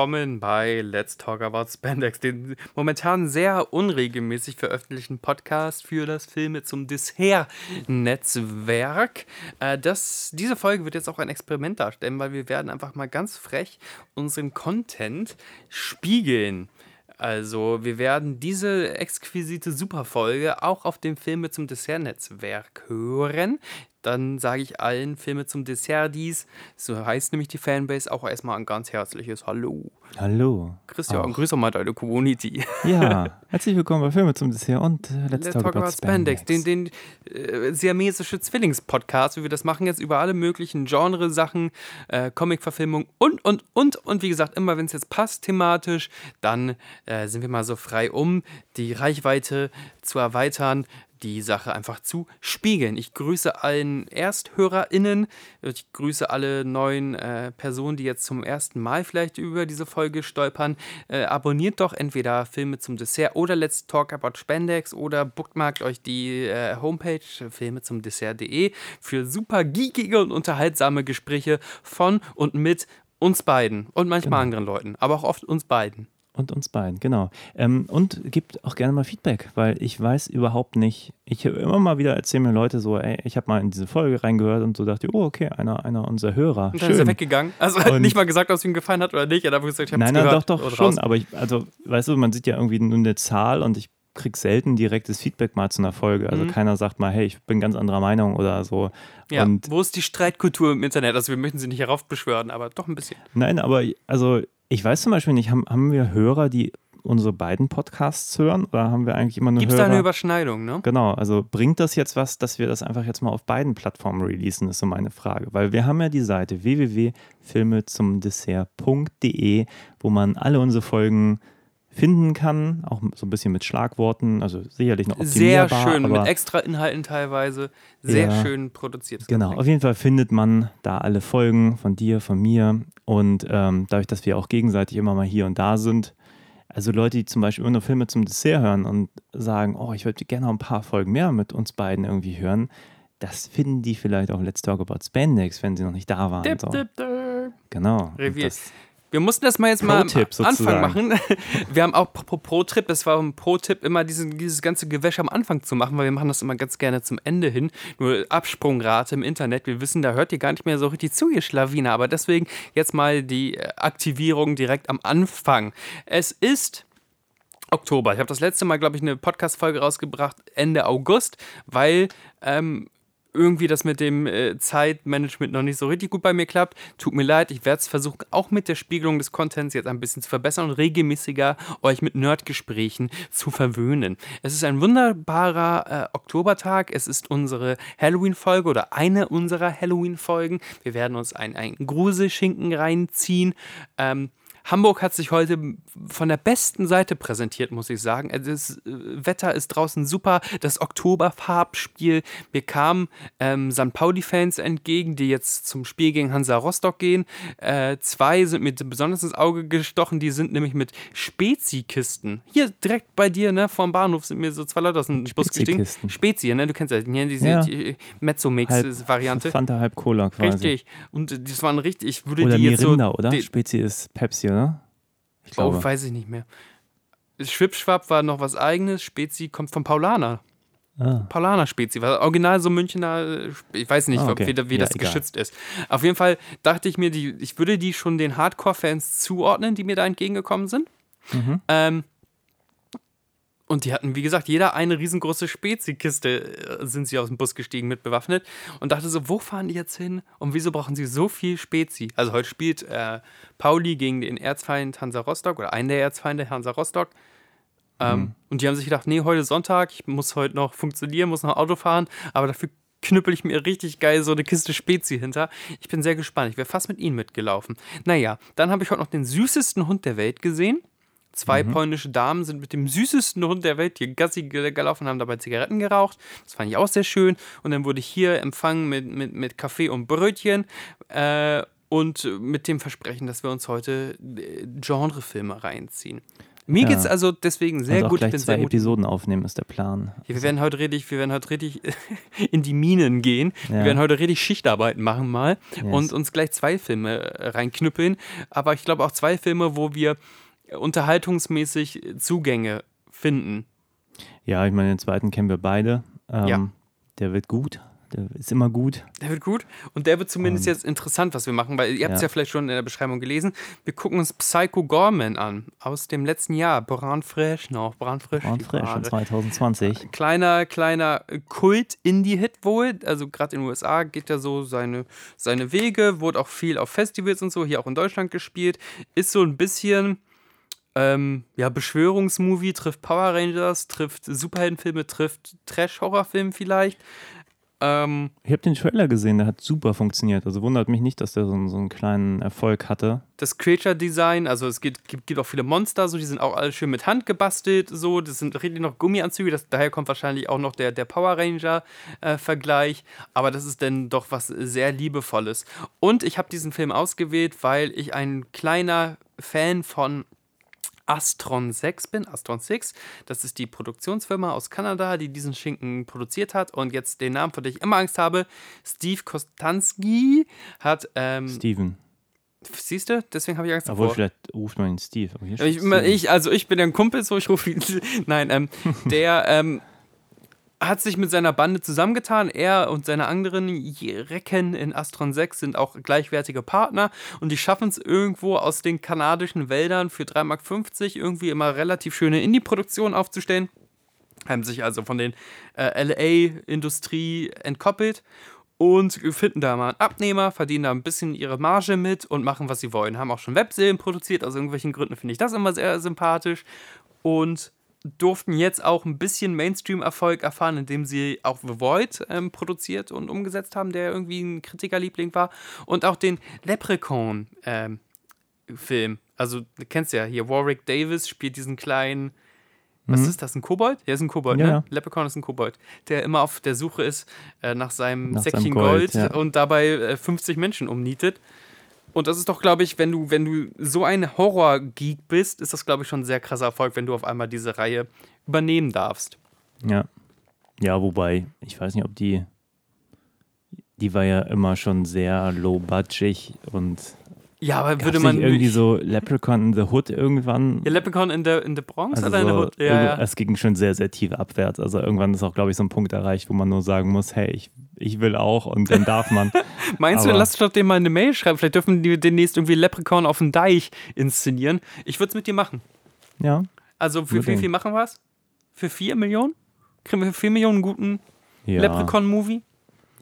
willkommen bei Let's Talk About Spandex, den momentan sehr unregelmäßig veröffentlichten Podcast für das Filme zum Dessert-Netzwerk. Äh, diese Folge wird jetzt auch ein Experiment darstellen, weil wir werden einfach mal ganz frech unseren Content spiegeln. Also, wir werden diese exquisite Superfolge auch auf dem Filme zum Dessert-Netzwerk hören dann sage ich allen Filme zum Dessert dies, so heißt nämlich die Fanbase, auch erstmal ein ganz herzliches Hallo. Hallo. Christian, auch. grüß doch mal deine Community. Ja, herzlich willkommen bei Filme zum Dessert und äh, Let's, Let's Talk, talk, About, Spandex. Den, den äh, siamesische Zwillingspodcast, wie wir das machen jetzt über alle möglichen Genresachen, äh, Comic-Verfilmung und, und, und, und wie gesagt, immer wenn es jetzt passt thematisch, dann äh, sind wir mal so frei, um die Reichweite zu erweitern die Sache einfach zu spiegeln. Ich grüße allen ErsthörerInnen, ich grüße alle neuen äh, Personen, die jetzt zum ersten Mal vielleicht über diese Folge stolpern. Äh, abonniert doch entweder Filme zum Dessert oder Let's Talk About Spandex oder bookmarkt euch die äh, Homepage filme zum Dessert.de für super geekige und unterhaltsame Gespräche von und mit uns beiden und manchmal genau. anderen Leuten, aber auch oft uns beiden. Und uns beiden, genau. Ähm, und gibt auch gerne mal Feedback, weil ich weiß überhaupt nicht. Ich immer mal wieder erzählen mir Leute so, ey, ich habe mal in diese Folge reingehört und so dachte, oh, okay, einer, einer unserer Hörer. Und dann Schön. ist er weggegangen. Also hat nicht mal gesagt, ob es ihm gefallen hat oder nicht. Er hat gesagt, ich habe Nein, nein, gehört doch, doch, schon. Raus. Aber ich, also, weißt du, man sieht ja irgendwie nur eine Zahl und ich kriege selten direktes Feedback mal zu einer Folge. Also mhm. keiner sagt mal, hey, ich bin ganz anderer Meinung oder so. Ja, und wo ist die Streitkultur im Internet? Also wir möchten sie nicht heraufbeschwören, aber doch ein bisschen. Nein, aber also ich weiß zum Beispiel nicht, haben, haben wir Hörer, die unsere beiden Podcasts hören oder haben wir eigentlich immer nur Gibt es da eine Überschneidung, ne? Genau, also bringt das jetzt was, dass wir das einfach jetzt mal auf beiden Plattformen releasen, ist so meine Frage. Weil wir haben ja die Seite www.filmezumdessert.de, wo man alle unsere Folgen finden kann, auch so ein bisschen mit Schlagworten, also sicherlich noch optimierbar. Sehr schön, mit extra Inhalten teilweise, sehr ja, schön produziert. Genau, auf jeden Fall findet man da alle Folgen von dir, von mir und ähm, dadurch, dass wir auch gegenseitig immer mal hier und da sind, also Leute, die zum Beispiel immer nur Filme zum Dessert hören und sagen, oh, ich würde gerne noch ein paar Folgen mehr mit uns beiden irgendwie hören, das finden die vielleicht auf Let's Talk About Spandex, wenn sie noch nicht da waren. Dip, so. dip, dip. Genau. Revier. Wir mussten das mal jetzt mal am Anfang machen. Wir haben auch Pro-Trip, das war ein Pro-Tipp, immer diesen, dieses ganze Gewäsch am Anfang zu machen, weil wir machen das immer ganz gerne zum Ende hin. Nur Absprungrate im Internet. Wir wissen, da hört ihr gar nicht mehr so richtig zu, ihr Schlawiner. Aber deswegen jetzt mal die äh, Aktivierung direkt am Anfang. Es ist Oktober. Ich habe das letzte Mal, glaube ich, eine Podcast-Folge rausgebracht, Ende August, weil ähm, irgendwie das mit dem äh, Zeitmanagement noch nicht so richtig gut bei mir klappt. Tut mir leid, ich werde es versuchen, auch mit der Spiegelung des Contents jetzt ein bisschen zu verbessern und regelmäßiger euch mit Nerdgesprächen zu verwöhnen. Es ist ein wunderbarer äh, Oktobertag. Es ist unsere Halloween-Folge oder eine unserer Halloween-Folgen. Wir werden uns einen Gruselschinken reinziehen. Ähm, Hamburg hat sich heute von der besten Seite präsentiert, muss ich sagen. Das äh, Wetter ist draußen super. Das Oktoberfarbspiel. Mir kamen ähm, St. Pauli-Fans entgegen, die jetzt zum Spiel gegen Hansa Rostock gehen. Äh, zwei sind mir besonders ins Auge gestochen. Die sind nämlich mit Spezi-Kisten. Hier direkt bei dir, ne, vorm Bahnhof sind mir so zwei Leute aus dem Bus gestiegen. Spezi, ne, du kennst ja diese ja. Die Mezzo-Mix-Variante. Fanta, halb Cola quasi. Richtig. Und das waren richtig, ich würde oder die jetzt Mirinda, so... oder? Spezi ist Pepsi, oder? Ich glaube. Oh, weiß ich nicht mehr. Schwipschwapp war noch was eigenes. Spezi kommt von Paulaner. Ah. Paulaner Spezi, war original so Münchner, ich weiß nicht, ah, okay. wie, wie ja, das egal. geschützt ist. Auf jeden Fall dachte ich mir, die, ich würde die schon den Hardcore-Fans zuordnen, die mir da entgegengekommen sind. Mhm. Ähm, und die hatten, wie gesagt, jeder eine riesengroße Spezi-Kiste, äh, sind sie aus dem Bus gestiegen mit bewaffnet. Und dachte so, wo fahren die jetzt hin? Und wieso brauchen sie so viel Spezi? Also heute spielt äh, Pauli gegen den Erzfeind Hansa Rostock oder einen der Erzfeinde Hansa Rostock. Ähm, mhm. Und die haben sich gedacht, nee, heute Sonntag, ich muss heute noch funktionieren, muss noch Auto fahren, aber dafür knüppel ich mir richtig geil so eine Kiste Spezi hinter. Ich bin sehr gespannt. Ich wäre fast mit ihnen mitgelaufen. Naja, dann habe ich heute noch den süßesten Hund der Welt gesehen. Zwei mhm. polnische Damen sind mit dem süßesten Hund der Welt hier Gassi gelaufen und haben dabei Zigaretten geraucht. Das fand ich auch sehr schön. Und dann wurde ich hier empfangen mit, mit, mit Kaffee und Brötchen. Äh, und mit dem Versprechen, dass wir uns heute äh, Genrefilme reinziehen. Mir ja. es also deswegen sehr also auch gut. Gleich ich bin zwei Episoden aufnehmen ist der Plan. Ja, wir werden heute richtig, wir werden heute richtig in die Minen gehen. Ja. Wir werden heute richtig Schichtarbeiten machen mal yes. und uns gleich zwei Filme äh, reinknüppeln. Aber ich glaube auch zwei Filme, wo wir unterhaltungsmäßig Zugänge finden. Ja, ich meine, den zweiten kennen wir beide. Ähm, ja. Der wird gut. Der ist immer gut. Der wird gut und der wird zumindest um, jetzt interessant, was wir machen, weil ihr habt es ja. ja. vielleicht schon in der Beschreibung gelesen. Wir gucken uns Psycho Gorman an aus dem letzten Jahr. Brand frisch noch. Brand frisch. Brand frisch von 2020. Kleiner, kleiner Kult-Indie-Hit wohl. Also gerade in den USA geht er so seine, seine Wege. Wurde auch viel auf Festivals und so, hier auch in Deutschland gespielt. Ist so ein bisschen. Ähm, ja, Beschwörungsmovie trifft Power Rangers, trifft Superheldenfilme, trifft Trash-Horrorfilm vielleicht. Ähm, ich habe den Trailer gesehen, der hat super funktioniert. Also wundert mich nicht, dass der so, so einen kleinen Erfolg hatte. Das Creature Design, also es gibt, gibt, gibt, auch viele Monster, so die sind auch alle schön mit Hand gebastelt, so das sind richtig noch Gummianzüge. Das, daher kommt wahrscheinlich auch noch der, der Power Ranger äh, Vergleich. Aber das ist dann doch was sehr liebevolles. Und ich habe diesen Film ausgewählt, weil ich ein kleiner Fan von Astron 6 bin. Astron 6, das ist die Produktionsfirma aus Kanada, die diesen Schinken produziert hat. Und jetzt den Namen, vor dem ich immer Angst habe, Steve Kostanski hat. Ähm, Steven. Siehst du? Deswegen habe ich Angst davor. Obwohl, vielleicht ruft man ihn Steve. Ich, ich, also ich bin der Kumpel, so ich rufe ihn. Nein, ähm, der ähm, hat sich mit seiner Bande zusammengetan. Er und seine anderen Recken in Astron 6 sind auch gleichwertige Partner und die schaffen es irgendwo aus den kanadischen Wäldern für 3,50 Mark irgendwie immer relativ schöne Indie-Produktionen aufzustellen. Haben sich also von den äh, LA-Industrie entkoppelt und finden da mal einen Abnehmer, verdienen da ein bisschen ihre Marge mit und machen, was sie wollen. Haben auch schon Webserien produziert, aus irgendwelchen Gründen finde ich das immer sehr sympathisch. Und durften jetzt auch ein bisschen Mainstream-Erfolg erfahren, indem sie auch The Void ähm, produziert und umgesetzt haben, der irgendwie ein Kritikerliebling war. Und auch den Leprechaun-Film. Ähm, also, du kennst ja hier, Warwick Davis spielt diesen kleinen. Was mhm. ist das? Ein Kobold? Ja, ist ein Kobold, ja, ne? Ja. Leprechaun ist ein Kobold, der immer auf der Suche ist äh, nach seinem nach Säckchen seinem Gold, Gold ja. und dabei äh, 50 Menschen umnietet. Und das ist doch, glaube ich, wenn du, wenn du so ein Horror-Geek bist, ist das, glaube ich, schon ein sehr krasser Erfolg, wenn du auf einmal diese Reihe übernehmen darfst. Ja. Ja, wobei, ich weiß nicht, ob die. Die war ja immer schon sehr low-budgig und ja, aber würde man. irgendwie so Leprechaun in the Hood irgendwann. Ja, Leprechaun in the, in the Bronx also oder in the Hood? Ja, ja. Es ging schon sehr, sehr tief abwärts. Also irgendwann ist auch, glaube ich, so ein Punkt erreicht, wo man nur sagen muss: hey, ich, ich will auch und dann darf man. Meinst aber, du, lass doch dem mal eine Mail schreiben? Vielleicht dürfen die demnächst irgendwie Leprechaun auf dem Deich inszenieren. Ich würde es mit dir machen. Ja. Also für wie viel machen wir es? Für 4 Millionen? Kriegen wir für 4 Millionen einen guten ja. Leprechaun-Movie?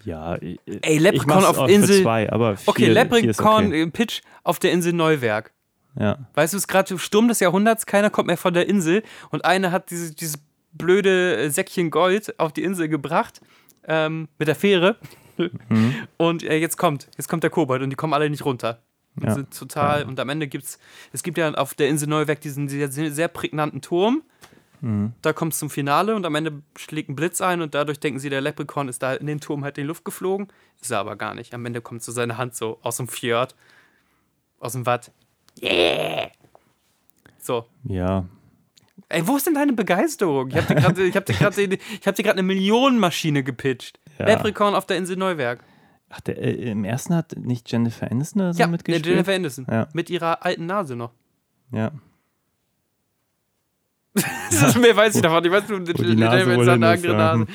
Ja, Ey, Leprechaun auf Insel. Zwei, aber vier, okay, Leprechaun okay. Pitch auf der Insel Neuwerk. Ja. Weißt du, es ist gerade Sturm des Jahrhunderts, keiner kommt mehr von der Insel und einer hat diese, dieses blöde Säckchen Gold auf die Insel gebracht ähm, mit der Fähre. Mhm. Und äh, jetzt kommt, jetzt kommt der Kobold und die kommen alle nicht runter. Und ja. sind total, ja. und am Ende gibt's, es gibt ja auf der Insel Neuwerk diesen sehr, sehr prägnanten Turm Mhm. Da kommt es zum Finale und am Ende schlägt ein Blitz ein und dadurch denken sie, der Leprechaun ist da in den Turm halt in die Luft geflogen. Ist er aber gar nicht. Am Ende kommt so seine Hand so aus dem Fjord, aus dem Watt. Yeah! So. Ja. Ey, wo ist denn deine Begeisterung? Ich hab dir gerade hab hab hab eine Millionenmaschine gepitcht. Ja. Leprechaun auf der Insel Neuwerk. Ach, der, äh, im ersten hat nicht Jennifer Aniston oder so ja, mitgespielt? Ja, Jennifer Aniston. Ja. Mit ihrer alten Nase noch. Ja. Mehr weiß ich davon. Ich weiß nur, die Nase mit seiner Nase.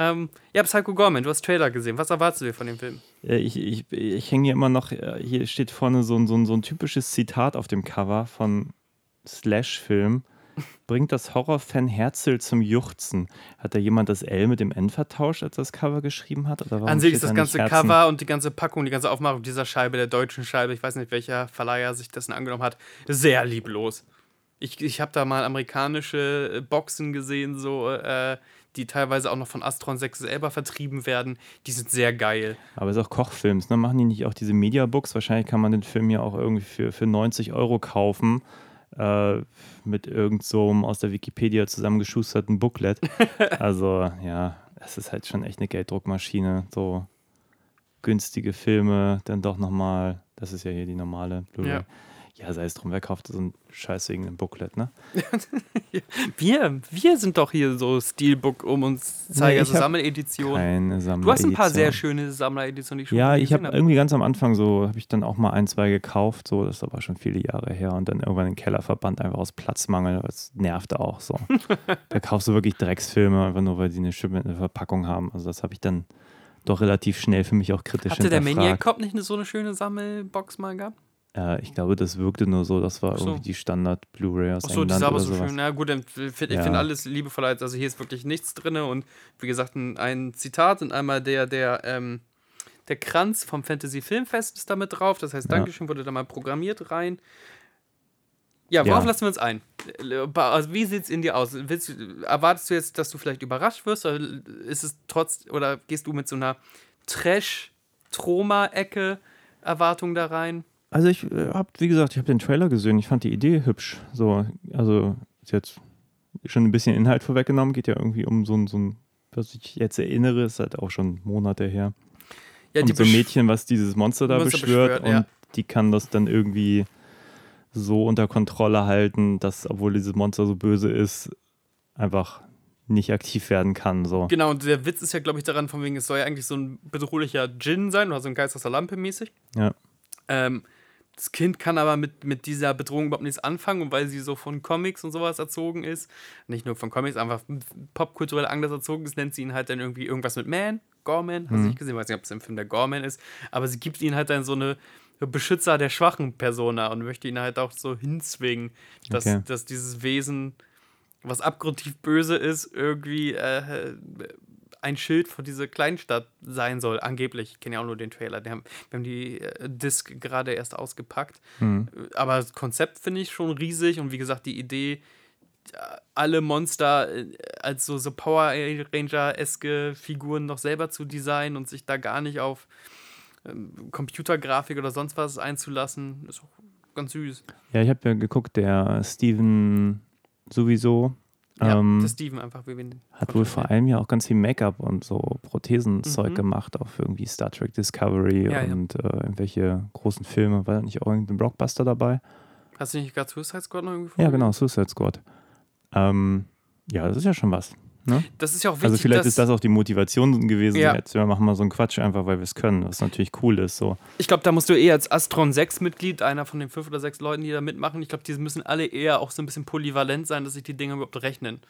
Ähm, ja, Psycho Gorman, du hast Trailer gesehen. Was erwartest du dir von dem Film? Ich, ich, ich hänge hier immer noch, äh, hier steht vorne so, so, so ein typisches Zitat auf dem Cover von Slash-Film. Bringt das Horrorfan Herzl zum Juchzen. Hat da jemand das L mit dem N vertauscht, als das Cover geschrieben hat? Oder An sich ist das ganze Cover und die ganze Packung, die ganze Aufmachung dieser Scheibe, der deutschen Scheibe, ich weiß nicht, welcher Verleiher sich dessen angenommen hat, sehr lieblos. Ich, ich habe da mal amerikanische äh, Boxen gesehen, so, äh, die teilweise auch noch von Astron 6 selber vertrieben werden. Die sind sehr geil. Aber es ist auch Kochfilms, ne? Machen die nicht auch diese Mediabooks? Wahrscheinlich kann man den Film ja auch irgendwie für, für 90 Euro kaufen. Äh, mit irgend so aus der Wikipedia zusammengeschusterten Booklet. also, ja, es ist halt schon echt eine Gelddruckmaschine. So günstige Filme, dann doch nochmal, das ist ja hier die normale Blu-ray. Ja Ja, sei es drum, wer kauft so ein Scheiß wegen einem Booklet, ne? wir, wir sind doch hier so Steelbook um uns zeigen, nee, also Sammeledition. Keine Sammeledition. Du hast ein paar sehr schöne Sammeleditionen, die ich schon Ja, ich habe hab. irgendwie ganz am Anfang so, habe ich dann auch mal ein, zwei gekauft, so, das ist aber schon viele Jahre her und dann irgendwann in den Keller verbannt, einfach aus Platzmangel, das nervt auch so. da kaufst du wirklich Drecksfilme, einfach nur, weil die eine schöne Verpackung haben. Also das habe ich dann doch relativ schnell für mich auch kritisch Hatte der Maniac Cop nicht so eine schöne Sammelbox mal gehabt? Äh, ich glaube, das wirkte nur so, das war so. irgendwie die Standard Blu-ray aus Achso, die ist aber so schön. Na gut, ich finde ja. find alles liebevoll. Also hier ist wirklich nichts drin und wie gesagt, ein, ein Zitat und einmal der, der, ähm, der Kranz vom Fantasy Filmfest ist damit drauf. Das heißt, Dankeschön wurde da mal programmiert rein. Ja, worauf ja. lassen wir uns ein? Also, wie sieht es in dir aus? Willst, erwartest du jetzt, dass du vielleicht überrascht wirst? Oder ist es trotz, oder gehst du mit so einer Trash-Troma-Ecke Erwartung da rein? Also ich äh, habe, wie gesagt, ich habe den Trailer gesehen. Ich fand die Idee hübsch. So, also ist jetzt schon ein bisschen Inhalt vorweggenommen. Geht ja irgendwie um so ein, so ein was ich jetzt erinnere, ist halt auch schon Monate her. Ja, um so ein Mädchen, was dieses Monster da Monster beschwört, beschwört und ja. die kann das dann irgendwie so unter Kontrolle halten, dass, obwohl dieses Monster so böse ist, einfach nicht aktiv werden kann. So. Genau, und der Witz ist ja, glaube ich, daran, von wegen, es soll ja eigentlich so ein bedrohlicher Djinn sein oder so ein Geist aus der Lampe mäßig. Ja. Ähm, das Kind kann aber mit, mit dieser Bedrohung überhaupt nichts anfangen und weil sie so von Comics und sowas erzogen ist, nicht nur von Comics, einfach popkulturell anders erzogen ist, nennt sie ihn halt dann irgendwie irgendwas mit Man, Gorman, hast du mhm. nicht gesehen, weiß nicht, ob es im Film der Gorman ist, aber sie gibt ihn halt dann so eine Beschützer der schwachen Persona und möchte ihn halt auch so hinzwingen, dass, okay. dass dieses Wesen, was abgrundtief böse ist, irgendwie äh, ein Schild vor dieser Kleinstadt sein soll, angeblich. Ich kenne ja auch nur den Trailer. Haben, wir haben die äh, Disc gerade erst ausgepackt. Mhm. Aber das Konzept finde ich schon riesig und wie gesagt, die Idee, alle Monster äh, als so, so Power Ranger-eske Figuren noch selber zu designen und sich da gar nicht auf ähm, Computergrafik oder sonst was einzulassen, ist auch ganz süß. Ja, ich habe ja geguckt, der Steven sowieso ja, ähm, der Steven einfach. Wir hat wohl vor allem ja auch ganz viel Make-up und so Prothesenzeug mhm. gemacht, für irgendwie Star Trek Discovery ja, und ja. Äh, irgendwelche großen Filme. War da nicht auch irgendein Blockbuster dabei? Hast du nicht gerade Suicide Squad noch irgendwie? Ja, genau, Suicide Squad. Ähm, ja, das ist ja schon was. Ne? Das ist ja auch also wichtig. Also vielleicht ist das auch die Motivation gewesen, ja. jetzt wir machen mal so einen Quatsch einfach, weil wir es können, was natürlich cool ist. So. Ich glaube, da musst du eher als Astron 6 Mitglied, einer von den fünf oder sechs Leuten, die da mitmachen, ich glaube, die müssen alle eher auch so ein bisschen polyvalent sein, dass sich die Dinge überhaupt rechnen.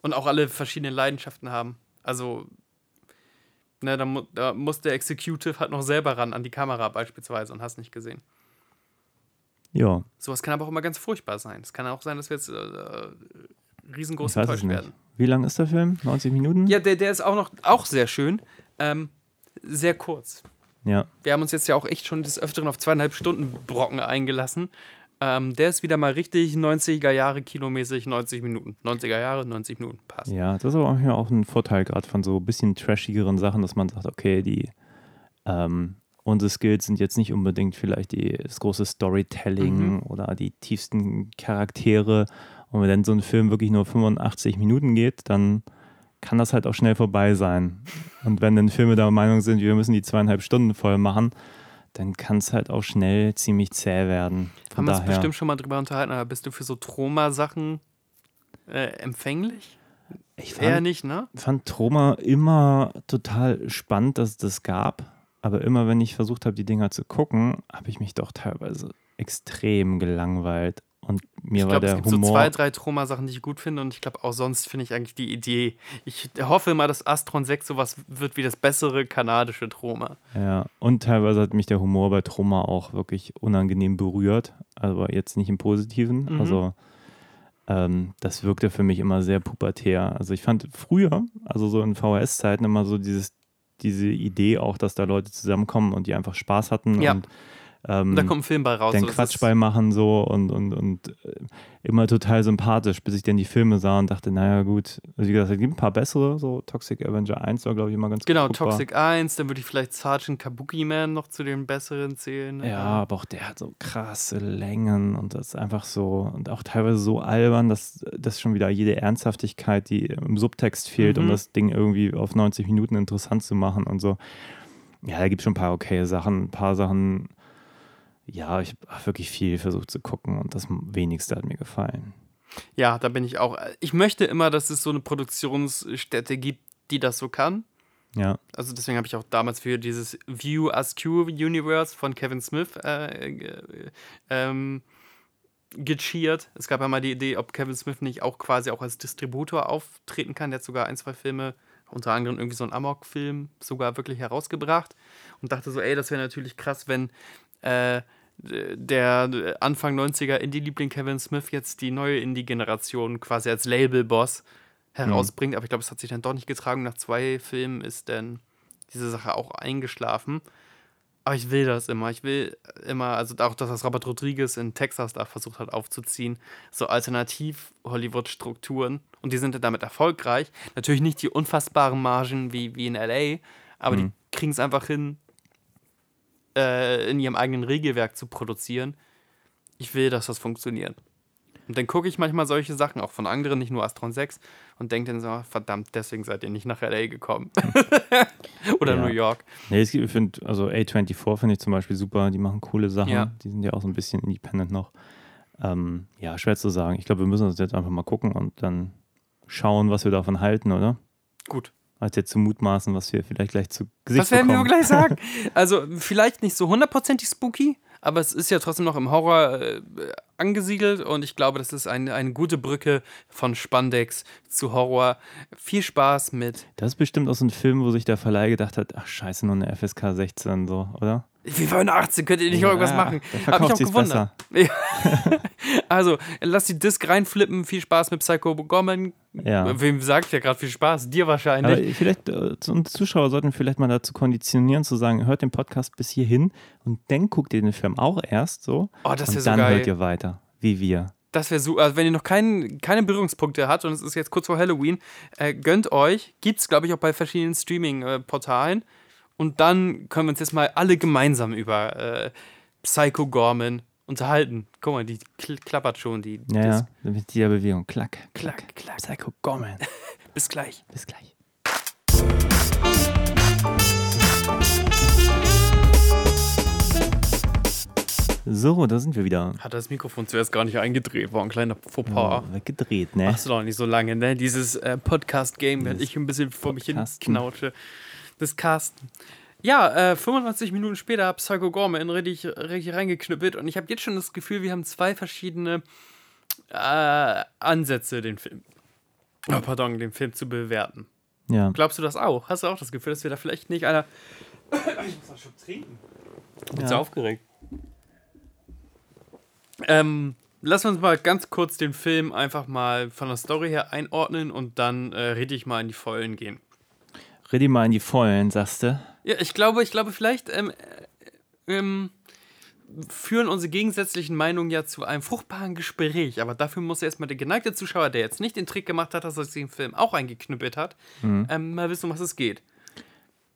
Und auch alle verschiedene Leidenschaften haben. Also, ne, da, mu da muss der Executive halt noch selber ran an die Kamera beispielsweise und hast nicht gesehen. Ja. Sowas kann aber auch immer ganz furchtbar sein. Es kann auch sein, dass wir jetzt äh, riesengroß enttäuscht werden. Wie lang ist der Film? 90 Minuten? Ja, der, der ist auch noch auch sehr schön. Ähm, sehr kurz. Ja. Wir haben uns jetzt ja auch echt schon des Öfteren auf zweieinhalb Stunden Brocken eingelassen. Ähm, der ist wieder mal richtig 90er Jahre kilomäßig, 90 Minuten. 90er Jahre, 90 Minuten, passt. Ja, das ist aber auch ein Vorteil gerade von so ein bisschen trashigeren Sachen, dass man sagt, okay, die ähm, unsere Skills sind jetzt nicht unbedingt vielleicht die, das große Storytelling mhm. oder die tiefsten Charaktere und wenn dann so ein Film wirklich nur 85 Minuten geht, dann kann das halt auch schnell vorbei sein. Und wenn dann Filme der Meinung sind, wir müssen die zweieinhalb Stunden voll machen, dann kann es halt auch schnell ziemlich zäh werden. Von Haben wir uns bestimmt schon mal drüber unterhalten, aber bist du für so Troma-Sachen äh, empfänglich? Ich fand, Eher nicht, ne? fand Troma immer total spannend, dass es das gab. Aber immer, wenn ich versucht habe, die Dinger zu gucken, habe ich mich doch teilweise extrem gelangweilt. Und mir ich war der es gibt Humor. so zwei, drei Troma-Sachen, die ich gut finde. Und ich glaube, auch sonst finde ich eigentlich die Idee. Ich hoffe immer, dass Astron 6 sowas wird wie das bessere kanadische Troma. Ja, und teilweise hat mich der Humor bei Troma auch wirklich unangenehm berührt. Aber jetzt nicht im Positiven. Mhm. Also, ähm, das wirkte für mich immer sehr pubertär. Also, ich fand früher, also so in VHS-Zeiten, immer so dieses, diese Idee auch, dass da Leute zusammenkommen und die einfach Spaß hatten. Ja. Und ähm, da kommt ein Film bei raus. Den Quatsch bei machen so und, und, und äh, immer total sympathisch, bis ich dann die Filme sah und dachte, naja gut, also wie gesagt, es gibt ein paar bessere, so Toxic Avenger 1 war glaube ich immer ganz Genau, Toxic 1, dann würde ich vielleicht Sergeant Kabuki Man noch zu den besseren zählen. Ja, aber auch der hat so krasse Längen und das ist einfach so und auch teilweise so albern, dass das schon wieder jede Ernsthaftigkeit, die im Subtext fehlt, mhm. um das Ding irgendwie auf 90 Minuten interessant zu machen und so. Ja, da gibt es schon ein paar okay Sachen, ein paar Sachen ja, ich habe wirklich viel versucht zu gucken und das wenigste hat mir gefallen. Ja, da bin ich auch. Ich möchte immer, dass es so eine Produktionsstätte gibt, die das so kann. Ja. Also deswegen habe ich auch damals für dieses View Askew Universe von Kevin Smith äh, ähm, gecheert. Es gab ja mal die Idee, ob Kevin Smith nicht auch quasi auch als Distributor auftreten kann. Der hat sogar ein, zwei Filme, unter anderem irgendwie so einen Amok-Film, sogar wirklich herausgebracht. Und dachte so, ey, das wäre natürlich krass, wenn äh, der Anfang 90er Indie-Liebling Kevin Smith jetzt die neue Indie-Generation quasi als Label-Boss herausbringt. Mhm. Aber ich glaube, es hat sich dann doch nicht getragen. Nach zwei Filmen ist dann diese Sache auch eingeschlafen. Aber ich will das immer. Ich will immer, also auch, dass das Robert Rodriguez in Texas da versucht hat aufzuziehen, so Alternativ-Hollywood-Strukturen. Und die sind damit erfolgreich. Natürlich nicht die unfassbaren Margen wie, wie in LA, aber mhm. die kriegen es einfach hin, äh, in ihrem eigenen Regelwerk zu produzieren. Ich will, dass das funktioniert. Und dann gucke ich manchmal solche Sachen auch von anderen, nicht nur Astron 6, und denke dann so, verdammt, deswegen seid ihr nicht nach LA gekommen. Oder ja. New York. Nee, ich finde, also A24 finde ich zum Beispiel super, die machen coole Sachen. Ja. Die sind ja auch so ein bisschen independent noch. Ähm, ja, schwer zu sagen. Ich glaube, wir müssen uns jetzt einfach mal gucken und dann schauen, was wir davon halten, oder? Gut als jetzt zu mutmaßen, was wir vielleicht gleich zu Gesicht werden bekommen. wir gleich sagen. Also vielleicht nicht so hundertprozentig spooky, aber es ist ja trotzdem noch im Horror äh, angesiedelt und ich glaube, das ist eine, eine gute Brücke von Spandex zu Horror. Viel Spaß mit. Das ist bestimmt auch so ein Film, wo sich der Verleih gedacht hat, ach scheiße, nur eine FSK 16 so, oder? Wie war 18? Könnt ihr nicht ja, irgendwas machen? Hab ich auch gewundert. Ja. also, lass die Disc reinflippen. Viel Spaß mit Psycho Gorman. Ja. Wem sagt ja gerade viel Spaß? Dir wahrscheinlich. Aber vielleicht, äh, und Zuschauer sollten vielleicht mal dazu konditionieren, zu sagen, hört den Podcast bis hierhin und dann guckt ihr den Film auch erst so. Oh, das und so dann geil. hört ihr weiter, wie wir. Das wäre super. Also, wenn ihr noch kein, keine Berührungspunkte habt und es ist jetzt kurz vor Halloween, äh, gönnt euch. Gibt es, glaube ich, auch bei verschiedenen Streaming-Portalen. Äh, und dann können wir uns jetzt mal alle gemeinsam über äh, Psycho Gorman unterhalten. Guck mal, die kl klappert schon. Die, ja, ja, mit dieser Bewegung. Klack, klack, klack. Psycho Gorman. Bis gleich. Bis gleich. So, da sind wir wieder. Hat das Mikrofon zuerst gar nicht eingedreht, war ein kleiner Fauxpas. Oh, weggedreht, ne? Machst du doch nicht so lange, ne? Dieses äh, Podcast-Game, wenn ich ein bisschen vor mich hin knautsche des Carsten. Ja, äh, 95 Minuten später Psycho Gorman richtig, richtig reingeknüppelt und ich habe jetzt schon das Gefühl, wir haben zwei verschiedene äh, Ansätze, den Film, oh, pardon, den Film zu bewerten. Ja. Glaubst du das auch? Hast du auch das Gefühl, dass wir da vielleicht nicht einer. ich muss das schon trinken. Ich bin ja. so aufgeregt. Ähm, lass uns mal ganz kurz den Film einfach mal von der Story her einordnen und dann äh, richtig mal in die Vollen gehen. Rede mal in die Vollen, sagst du? Ja, ich glaube, ich glaube, vielleicht ähm, äh, ähm, führen unsere gegensätzlichen Meinungen ja zu einem fruchtbaren Gespräch. Aber dafür muss erstmal der geneigte Zuschauer, der jetzt nicht den Trick gemacht hat, dass er sich den Film auch eingeknüppelt hat, mhm. ähm, mal wissen, um was es geht.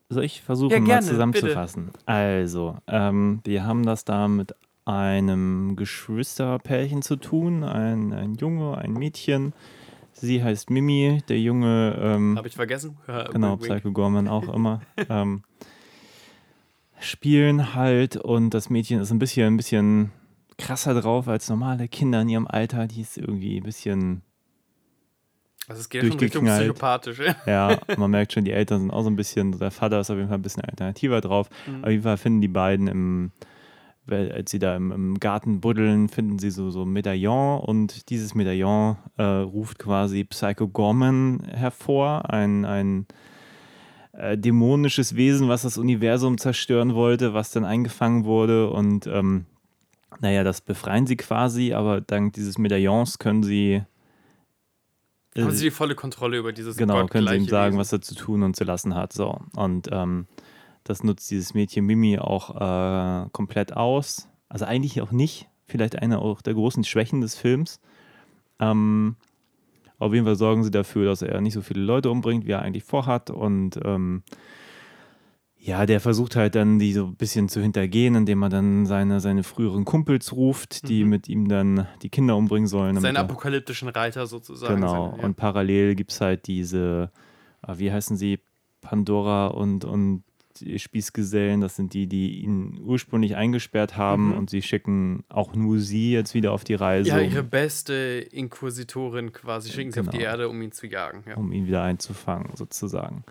Soll ich versuchen, ja, gerne, mal zusammenzufassen? Bitte. Also, ähm, wir haben das da mit einem Geschwisterpärchen zu tun, ein, ein Junge, ein Mädchen. Sie heißt Mimi, der Junge. Ähm, Habe ich vergessen? genau, Psycho Gorman auch immer. ähm, spielen halt und das Mädchen ist ein bisschen, ein bisschen krasser drauf als normale Kinder in ihrem Alter. Die ist irgendwie ein bisschen. Also es geht schon Richtung psychopathisch. Ja, man merkt schon, die Eltern sind auch so ein bisschen, der Vater ist auf jeden Fall ein bisschen alternativer drauf. Mhm. Auf jeden Fall finden die beiden im als sie da im, im, Garten buddeln, finden sie so, so ein Medaillon und dieses Medaillon äh, ruft quasi Psycho Gorman hervor, ein, ein äh, dämonisches Wesen, was das Universum zerstören wollte, was dann eingefangen wurde und ähm, naja, das befreien sie quasi, aber dank dieses Medaillons können sie äh, haben sie die volle Kontrolle über dieses Genau, können sie ihm sagen, Wesen. was er zu tun und zu lassen hat. So. Und ähm, das nutzt dieses Mädchen Mimi auch äh, komplett aus. Also eigentlich auch nicht. Vielleicht eine auch der großen Schwächen des Films. Ähm, auf jeden Fall sorgen sie dafür, dass er nicht so viele Leute umbringt, wie er eigentlich vorhat. Und ähm, ja, der versucht halt dann, die so ein bisschen zu hintergehen, indem er dann seine, seine früheren Kumpels ruft, die mhm. mit ihm dann die Kinder umbringen sollen. Seine apokalyptischen Reiter sozusagen. Genau. Seine, ja. Und parallel gibt es halt diese, äh, wie heißen sie, Pandora und, und die Spießgesellen, das sind die, die ihn ursprünglich eingesperrt haben mhm. und sie schicken auch nur sie jetzt wieder auf die Reise. Ja, ihre beste Inquisitorin quasi schicken genau. sie auf die genau. Erde, um ihn zu jagen. Ja. Um ihn wieder einzufangen, sozusagen.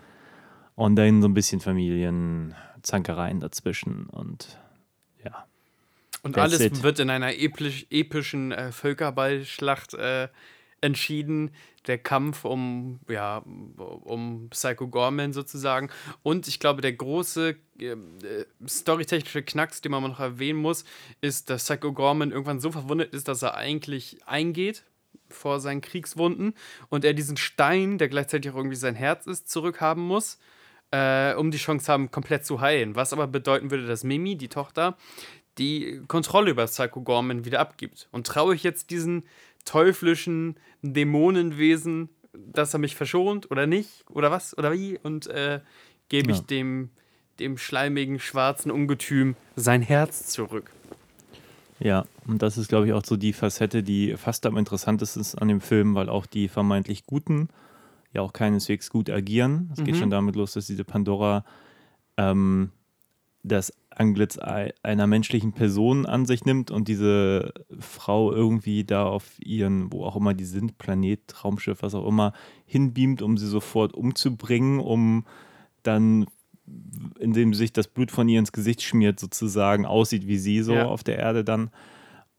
Und dann so ein bisschen Familienzankereien dazwischen und ja. Und alles it. wird in einer episch, epischen äh, Völkerballschlacht äh, entschieden. Der Kampf um, ja, um Psycho Gorman sozusagen. Und ich glaube, der große äh, storytechnische Knacks, den man noch erwähnen muss, ist, dass Psycho Gorman irgendwann so verwundet ist, dass er eigentlich eingeht vor seinen Kriegswunden und er diesen Stein, der gleichzeitig auch irgendwie sein Herz ist, zurückhaben muss, äh, um die Chance haben, komplett zu heilen. Was aber bedeuten würde, dass Mimi, die Tochter, die Kontrolle über Psycho Gorman wieder abgibt. Und traue ich jetzt diesen teuflischen Dämonenwesen, dass er mich verschont oder nicht oder was oder wie und äh, gebe ja. ich dem, dem schleimigen schwarzen Ungetüm sein Herz zurück. Ja, und das ist, glaube ich, auch so die Facette, die fast am interessantesten ist an dem Film, weil auch die vermeintlich Guten ja auch keineswegs gut agieren. Es mhm. geht schon damit los, dass diese Pandora ähm, das Anglitz einer menschlichen Person an sich nimmt und diese Frau irgendwie da auf ihren, wo auch immer die sind, Planet, Raumschiff, was auch immer, hinbeamt, um sie sofort umzubringen, um dann, indem sich das Blut von ihr ins Gesicht schmiert, sozusagen aussieht wie sie so ja. auf der Erde dann.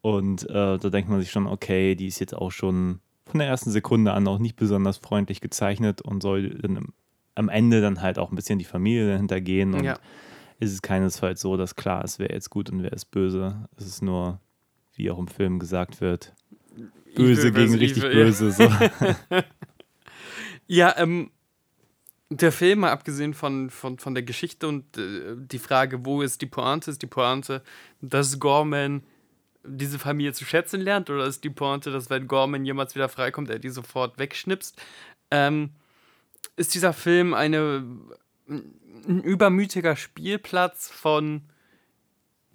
Und äh, da denkt man sich schon, okay, die ist jetzt auch schon von der ersten Sekunde an auch nicht besonders freundlich gezeichnet und soll dann am Ende dann halt auch ein bisschen die Familie dahinter gehen und ja ist es keinesfalls so, dass klar ist, wer jetzt gut und wer ist böse. Es ist nur, wie auch im Film gesagt wird, böse gegen richtig will, böse. So. ja, ähm, der Film, mal abgesehen von, von, von der Geschichte und äh, die Frage, wo ist die Pointe, ist die Pointe, dass Gorman diese Familie zu schätzen lernt oder ist die Pointe, dass wenn Gorman jemals wieder freikommt, er die sofort wegschnipst? Ähm, ist dieser Film eine ein übermütiger Spielplatz von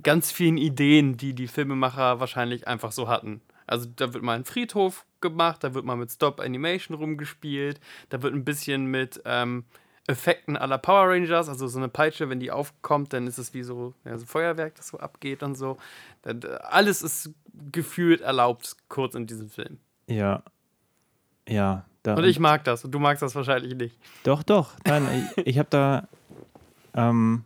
ganz vielen Ideen, die die Filmemacher wahrscheinlich einfach so hatten. Also da wird mal ein Friedhof gemacht, da wird mal mit Stop Animation rumgespielt, da wird ein bisschen mit ähm, Effekten aller Power Rangers, also so eine Peitsche, wenn die aufkommt, dann ist es wie so, ja, so Feuerwerk, das so abgeht und so. Alles ist gefühlt erlaubt, kurz in diesem Film. Ja. Ja. Und ich mag das und du magst das wahrscheinlich nicht. Doch, doch. Nein, ich, ich habe da ähm,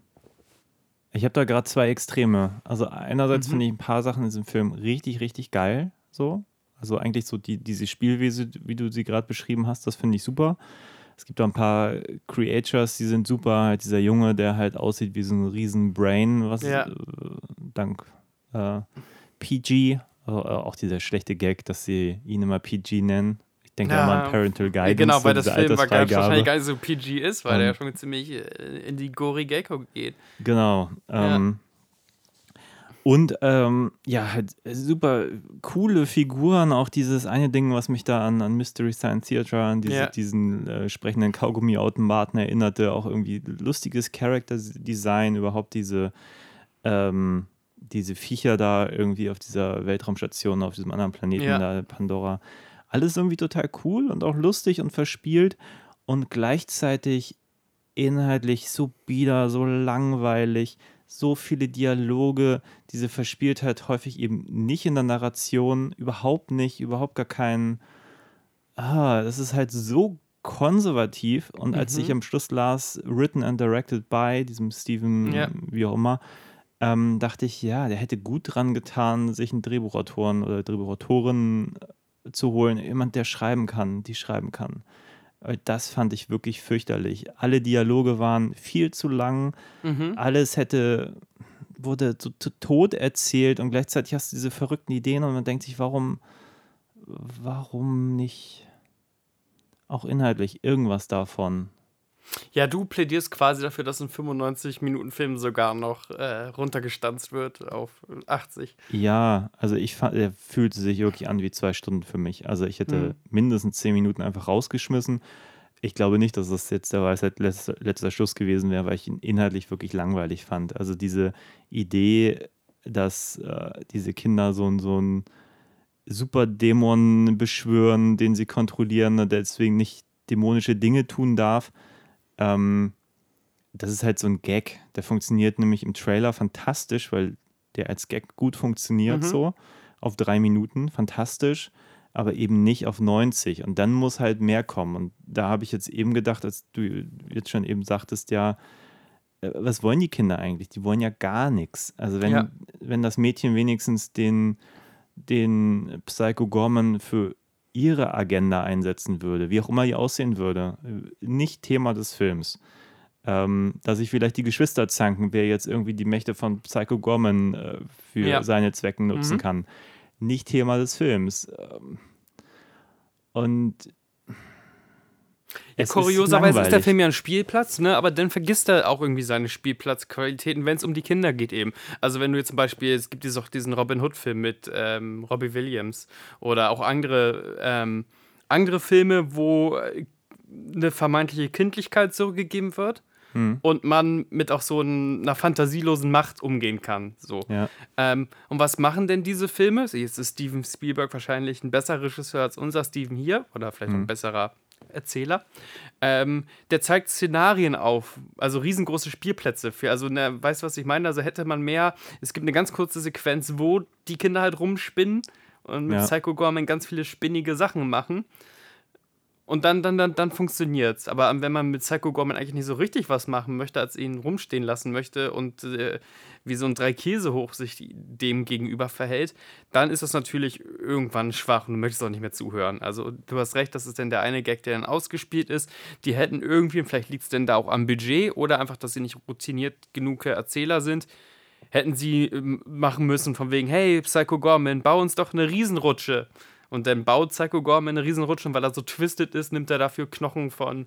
ich habe da gerade zwei Extreme. Also einerseits mhm. finde ich ein paar Sachen in diesem Film richtig, richtig geil. So. Also eigentlich so die, diese Spielwese, wie du sie gerade beschrieben hast, das finde ich super. Es gibt auch ein paar Creatures, die sind super. Halt dieser Junge, der halt aussieht wie so ein riesen Brain, was ja. äh, dank äh, PG, also auch dieser schlechte Gag, dass sie ihn immer PG nennen. Ich denke ja, mal an Parental Guidance. Genau, weil das Film wahrscheinlich gar nicht so PG ist, weil um, der ja schon ziemlich äh, in die Gory Gecko geht. Genau. Ähm, ja. Und ähm, ja, halt super coole Figuren, auch dieses eine Ding, was mich da an, an Mystery Science Theater, an diese, ja. diesen äh, sprechenden Kaugummi-Automaten erinnerte, auch irgendwie lustiges Character-Design, überhaupt diese, ähm, diese Viecher da irgendwie auf dieser Weltraumstation, auf diesem anderen Planeten ja. da, Pandora alles irgendwie total cool und auch lustig und verspielt und gleichzeitig inhaltlich so bieder, so langweilig, so viele Dialoge, diese Verspieltheit häufig eben nicht in der Narration, überhaupt nicht, überhaupt gar keinen. Ah, das ist halt so konservativ und mhm. als ich mhm. am Schluss las, written and directed by diesem Steven, ja. wie auch immer, ähm, dachte ich, ja, der hätte gut dran getan, sich einen Drehbuchautoren oder Drehbuchautorin zu holen, jemand, der schreiben kann, die schreiben kann. Das fand ich wirklich fürchterlich. Alle Dialoge waren viel zu lang. Mhm. Alles hätte, wurde zu, zu tot erzählt und gleichzeitig hast du diese verrückten Ideen und man denkt sich, warum, warum nicht auch inhaltlich irgendwas davon? Ja, du plädierst quasi dafür, dass ein 95-Minuten-Film sogar noch äh, runtergestanzt wird auf 80. Ja, also ich fand, er fühlte sich wirklich an wie zwei Stunden für mich. Also ich hätte mhm. mindestens zehn Minuten einfach rausgeschmissen. Ich glaube nicht, dass das jetzt der Weisheit letzter, letzter Schluss gewesen wäre, weil ich ihn inhaltlich wirklich langweilig fand. Also diese Idee, dass äh, diese Kinder so, so einen Superdämon beschwören, den sie kontrollieren, der deswegen nicht dämonische Dinge tun darf, ähm, das ist halt so ein Gag, der funktioniert nämlich im Trailer fantastisch, weil der als Gag gut funktioniert mhm. so, auf drei Minuten, fantastisch, aber eben nicht auf 90 und dann muss halt mehr kommen und da habe ich jetzt eben gedacht, als du jetzt schon eben sagtest, ja, äh, was wollen die Kinder eigentlich? Die wollen ja gar nichts. Also wenn, ja. wenn das Mädchen wenigstens den, den Psycho Gorman für ihre Agenda einsetzen würde, wie auch immer die aussehen würde, nicht Thema des Films. Ähm, dass sich vielleicht die Geschwister zanken, wer jetzt irgendwie die Mächte von Psycho Gorman äh, für ja. seine Zwecke nutzen mhm. kann. Nicht Thema des Films. Ähm, und ja, kurioserweise ist, ist, der Film ja ein Spielplatz, ne? aber dann vergisst er auch irgendwie seine Spielplatzqualitäten, wenn es um die Kinder geht eben. Also wenn du jetzt zum Beispiel, es gibt auch diesen Robin Hood-Film mit ähm, Robbie Williams oder auch andere, ähm, andere Filme, wo äh, eine vermeintliche Kindlichkeit zurückgegeben wird. Hm. Und man mit auch so einer fantasielosen Macht umgehen kann. So. Ja. Ähm, und was machen denn diese Filme? Jetzt ist Steven Spielberg wahrscheinlich ein besserer Regisseur als unser Steven hier oder vielleicht hm. ein besserer Erzähler. Ähm, der zeigt Szenarien auf, also riesengroße Spielplätze für, also ne, weißt du, was ich meine? Also hätte man mehr, es gibt eine ganz kurze Sequenz, wo die Kinder halt rumspinnen und mit ja. Psycho Gorman ganz viele spinnige Sachen machen. Und dann, dann, dann, dann funktioniert es. Aber wenn man mit Psycho Gorman eigentlich nicht so richtig was machen möchte, als ihn rumstehen lassen möchte und äh, wie so ein Drei-Käse-Hoch sich dem gegenüber verhält, dann ist das natürlich irgendwann schwach und du möchtest auch nicht mehr zuhören. Also du hast recht, das ist dann der eine Gag, der dann ausgespielt ist. Die hätten irgendwie, vielleicht liegt es denn da auch am Budget oder einfach, dass sie nicht routiniert genug Erzähler sind, hätten sie ähm, machen müssen von wegen, hey, Psycho Gorman, bau uns doch eine Riesenrutsche. Und dann baut Psycho Gorman eine Riesenrutsche und weil er so twisted ist, nimmt er dafür Knochen von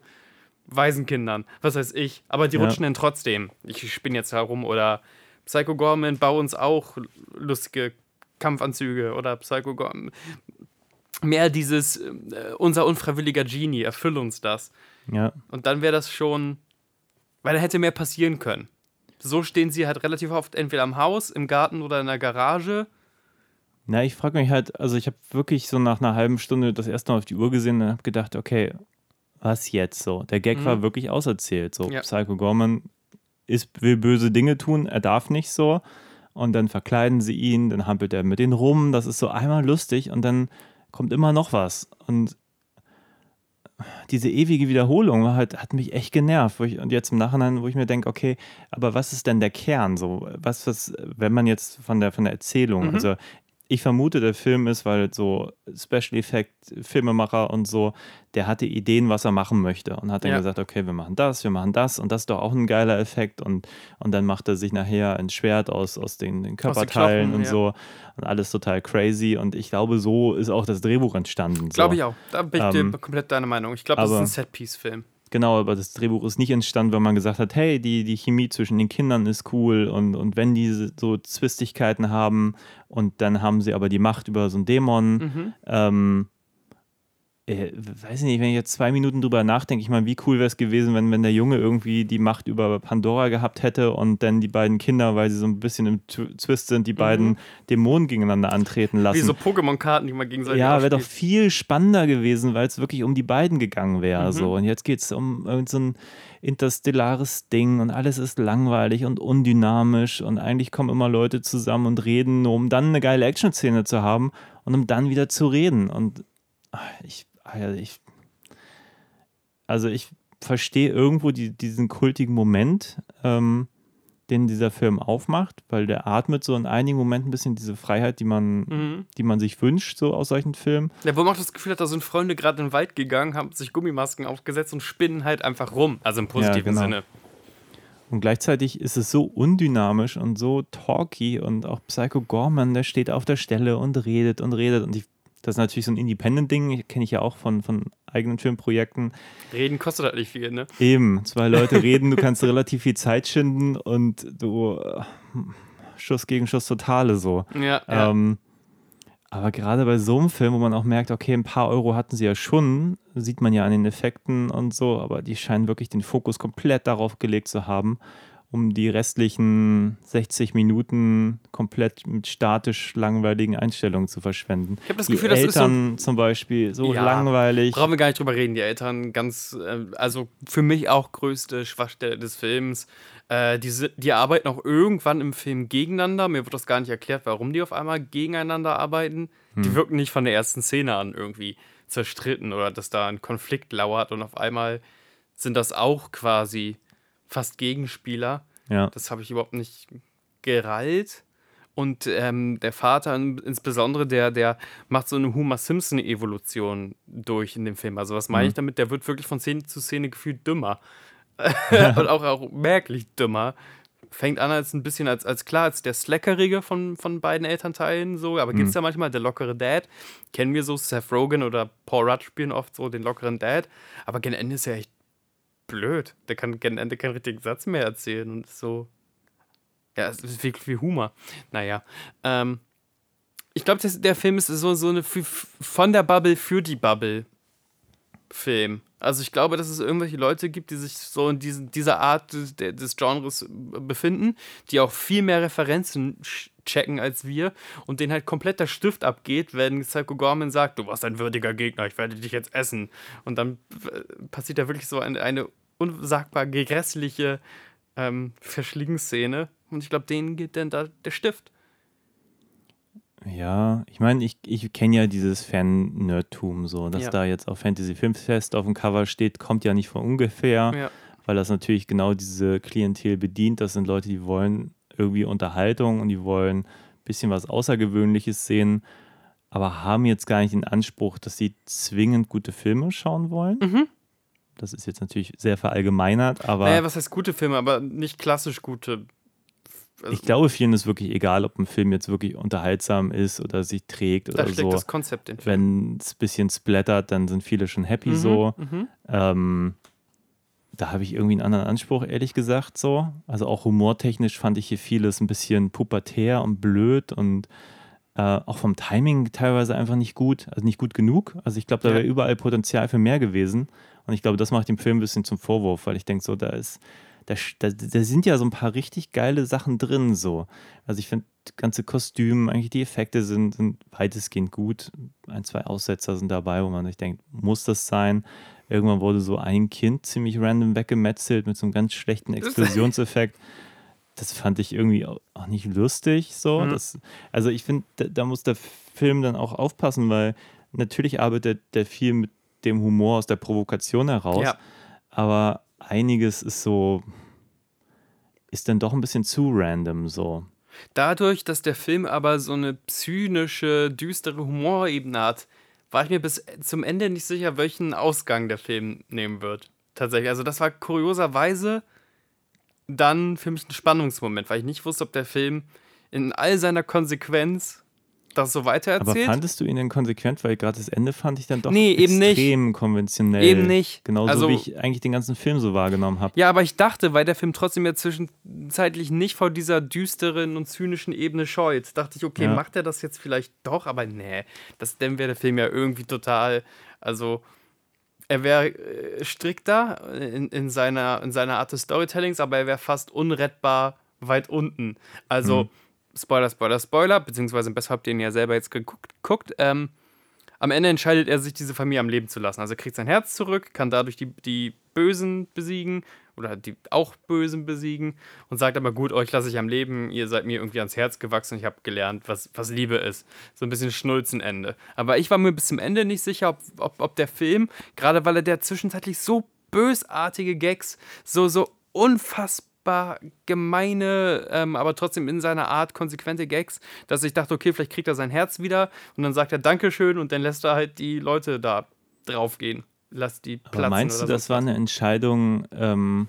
Waisenkindern. Was weiß ich. Aber die ja. rutschen dann trotzdem. Ich spinne jetzt herum. Oder Psycho Gorman, bau uns auch lustige Kampfanzüge. Oder Psycho Gorman. Mehr dieses, äh, unser unfreiwilliger Genie, erfüll uns das. Ja. Und dann wäre das schon, weil da hätte mehr passieren können. So stehen sie halt relativ oft entweder am Haus, im Garten oder in der Garage na, ich frage mich halt, also ich habe wirklich so nach einer halben Stunde das erste Mal auf die Uhr gesehen und habe gedacht, okay, was jetzt so? Der Gag mhm. war wirklich auserzählt. So, ja. Psycho Gorman ist, will böse Dinge tun, er darf nicht so. Und dann verkleiden sie ihn, dann hampelt er mit denen rum. Das ist so einmal lustig und dann kommt immer noch was. Und diese ewige Wiederholung halt, hat mich echt genervt. Ich, und jetzt im Nachhinein, wo ich mir denke, okay, aber was ist denn der Kern? So, was, was, wenn man jetzt von der, von der Erzählung, mhm. also ich vermute, der Film ist, weil so Special Effect Filmemacher und so, der hatte Ideen, was er machen möchte und hat dann ja. gesagt, okay, wir machen das, wir machen das und das ist doch auch ein geiler Effekt und, und dann macht er sich nachher ein Schwert aus, aus den, den Körperteilen Knochen, und ja. so und alles total crazy und ich glaube, so ist auch das Drehbuch entstanden. Glaube so. ich auch. Da bin ich ähm, komplett deiner Meinung. Ich glaube, das ist ein Setpiece-Film. Genau, aber das Drehbuch ist nicht entstanden, weil man gesagt hat, hey, die, die Chemie zwischen den Kindern ist cool und, und wenn die so Zwistigkeiten haben und dann haben sie aber die Macht über so einen Dämon, mhm. ähm, äh, weiß ich nicht, wenn ich jetzt zwei Minuten drüber nachdenke, ich meine, wie cool wäre es gewesen, wenn, wenn der Junge irgendwie die Macht über Pandora gehabt hätte und dann die beiden Kinder, weil sie so ein bisschen im Twist sind, die mhm. beiden Dämonen gegeneinander antreten lassen. Wie so Pokémon-Karten, die man gegenseitig Ja, wäre doch viel spannender gewesen, weil es wirklich um die beiden gegangen wäre. Mhm. So. Und jetzt geht es um irgendein so interstellares Ding und alles ist langweilig und undynamisch und eigentlich kommen immer Leute zusammen und reden, nur um dann eine geile Action-Szene zu haben und um dann wieder zu reden. Und ah, ich also ich, also ich verstehe irgendwo die, diesen kultigen Moment, ähm, den dieser Film aufmacht, weil der atmet so in einigen Momenten ein bisschen diese Freiheit, die man, mhm. die man sich wünscht, so aus solchen Filmen. Ja, wo man auch das Gefühl hat, da sind Freunde gerade in den Wald gegangen, haben sich Gummimasken aufgesetzt und spinnen halt einfach rum. Also im positiven ja, genau. Sinne. Und gleichzeitig ist es so undynamisch und so talky und auch Psycho Gorman, der steht auf der Stelle und redet und redet und ich das ist natürlich so ein Independent-Ding, kenne ich ja auch von, von eigenen Filmprojekten. Reden kostet halt nicht viel, ne? Eben, zwei Leute reden, du kannst relativ viel Zeit schinden und du äh, Schuss gegen Schuss totale so. Ja. Ähm, aber gerade bei so einem Film, wo man auch merkt, okay, ein paar Euro hatten sie ja schon, sieht man ja an den Effekten und so, aber die scheinen wirklich den Fokus komplett darauf gelegt zu haben, um die restlichen 60 Minuten komplett mit statisch langweiligen Einstellungen zu verschwenden. Ich habe das die Gefühl, das Eltern ist so, zum Beispiel so ja, langweilig. Brauchen wir gar nicht drüber reden. Die Eltern ganz, äh, also für mich auch größte Schwachstelle des Films. Äh, die, die arbeiten auch irgendwann im Film gegeneinander. Mir wird das gar nicht erklärt, warum die auf einmal gegeneinander arbeiten. Hm. Die wirken nicht von der ersten Szene an irgendwie zerstritten oder dass da ein Konflikt lauert und auf einmal sind das auch quasi fast Gegenspieler. Ja. Das habe ich überhaupt nicht gerallt. Und ähm, der Vater insbesondere, der, der macht so eine Homer Simpson-Evolution durch in dem Film. Also was meine mhm. ich damit? Der wird wirklich von Szene zu Szene gefühlt dümmer. und auch, auch merklich dümmer. Fängt an als ein bisschen als, als klar, als der Slackerige von, von beiden Elternteilen so, aber mhm. gibt es ja manchmal der lockere Dad. Kennen wir so, Seth Rogen oder Paul Rudd spielen oft so den lockeren Dad. Aber gegen Ende ist er echt blöd. Der kann gegen Ende keinen richtigen Satz mehr erzählen und so. Ja, es ist wirklich wie Humor. Naja. Ähm, ich glaube, der Film ist so, so eine von der Bubble für die Bubble Film. Also ich glaube, dass es irgendwelche Leute gibt, die sich so in diesen, dieser Art des, des Genres befinden, die auch viel mehr Referenzen checken als wir und denen halt komplett der Stift abgeht, wenn Psycho Gorman sagt, du warst ein würdiger Gegner, ich werde dich jetzt essen. Und dann äh, passiert da wirklich so eine, eine unsagbar grässliche ähm, Verschlingsszene. Und ich glaube, denen geht dann da der Stift. Ja, ich meine, ich, ich kenne ja dieses Fan-Nerdtum so, dass ja. da jetzt auf Fantasy Filmfest auf dem Cover steht, kommt ja nicht von ungefähr, ja. weil das natürlich genau diese Klientel bedient. Das sind Leute, die wollen irgendwie Unterhaltung und die wollen ein bisschen was Außergewöhnliches sehen, aber haben jetzt gar nicht den Anspruch, dass sie zwingend gute Filme schauen wollen. Mhm. Das ist jetzt natürlich sehr verallgemeinert, aber. Naja, was heißt gute Filme, aber nicht klassisch gute. Also ich glaube, vielen ist wirklich egal, ob ein Film jetzt wirklich unterhaltsam ist oder sich trägt oder da so. das Konzept in Wenn es ein bisschen splattert, dann sind viele schon happy mhm, so. Mhm. Ähm, da habe ich irgendwie einen anderen Anspruch, ehrlich gesagt, so. Also auch humortechnisch fand ich hier vieles ein bisschen pubertär und blöd und äh, auch vom Timing teilweise einfach nicht gut, also nicht gut genug. Also ich glaube, da wäre überall Potenzial für mehr gewesen. Und ich glaube, das macht dem Film ein bisschen zum Vorwurf, weil ich denke, so, da ist, da, da, da, sind ja so ein paar richtig geile Sachen drin, so. Also ich finde, ganze Kostüm, eigentlich die Effekte sind, sind weitestgehend gut. Ein, zwei Aussetzer sind dabei, wo man sich denkt, muss das sein? Irgendwann wurde so ein Kind ziemlich random weggemetzelt mit so einem ganz schlechten Explosionseffekt. Das fand ich irgendwie auch nicht lustig. So. Mhm. Das, also ich finde, da, da, muss der Film dann auch aufpassen, weil natürlich arbeitet der viel mit dem Humor aus der Provokation heraus. Ja. Aber einiges ist so, ist dann doch ein bisschen zu random so. Dadurch, dass der Film aber so eine zynische, düstere Humorebene hat, war ich mir bis zum Ende nicht sicher, welchen Ausgang der Film nehmen wird. Tatsächlich. Also, das war kurioserweise dann für mich ein Spannungsmoment, weil ich nicht wusste, ob der Film in all seiner Konsequenz das so weitererzählt. Aber fandest du ihn denn konsequent? Weil gerade das Ende fand ich dann doch nee, extrem konventionell. Eben nicht. Genauso also, wie ich eigentlich den ganzen Film so wahrgenommen habe. Ja, aber ich dachte, weil der Film trotzdem ja zwischenzeitlich nicht vor dieser düsteren und zynischen Ebene scheut, dachte ich, okay, ja. macht er das jetzt vielleicht doch? Aber nee, das, dann wäre der Film ja irgendwie total, also er wäre äh, strikter in, in, seiner, in seiner Art des Storytellings, aber er wäre fast unrettbar weit unten. Also, mhm Spoiler, Spoiler, Spoiler, beziehungsweise Best habt ihr ihn ja selber jetzt geguckt. Guckt, ähm, am Ende entscheidet er sich, diese Familie am Leben zu lassen. Also er kriegt sein Herz zurück, kann dadurch die, die Bösen besiegen oder die auch Bösen besiegen und sagt aber, gut, euch lasse ich am Leben, ihr seid mir irgendwie ans Herz gewachsen ich habe gelernt, was, was Liebe ist. So ein bisschen Schnulzenende. Aber ich war mir bis zum Ende nicht sicher, ob, ob, ob der Film, gerade weil er der zwischenzeitlich so bösartige Gags, so, so unfassbar unfassbar gemeine, ähm, aber trotzdem in seiner Art konsequente Gags, dass ich dachte, okay, vielleicht kriegt er sein Herz wieder und dann sagt er Dankeschön und dann lässt er halt die Leute da draufgehen. Lass die platzen. Aber meinst du, das war eine Entscheidung, ähm,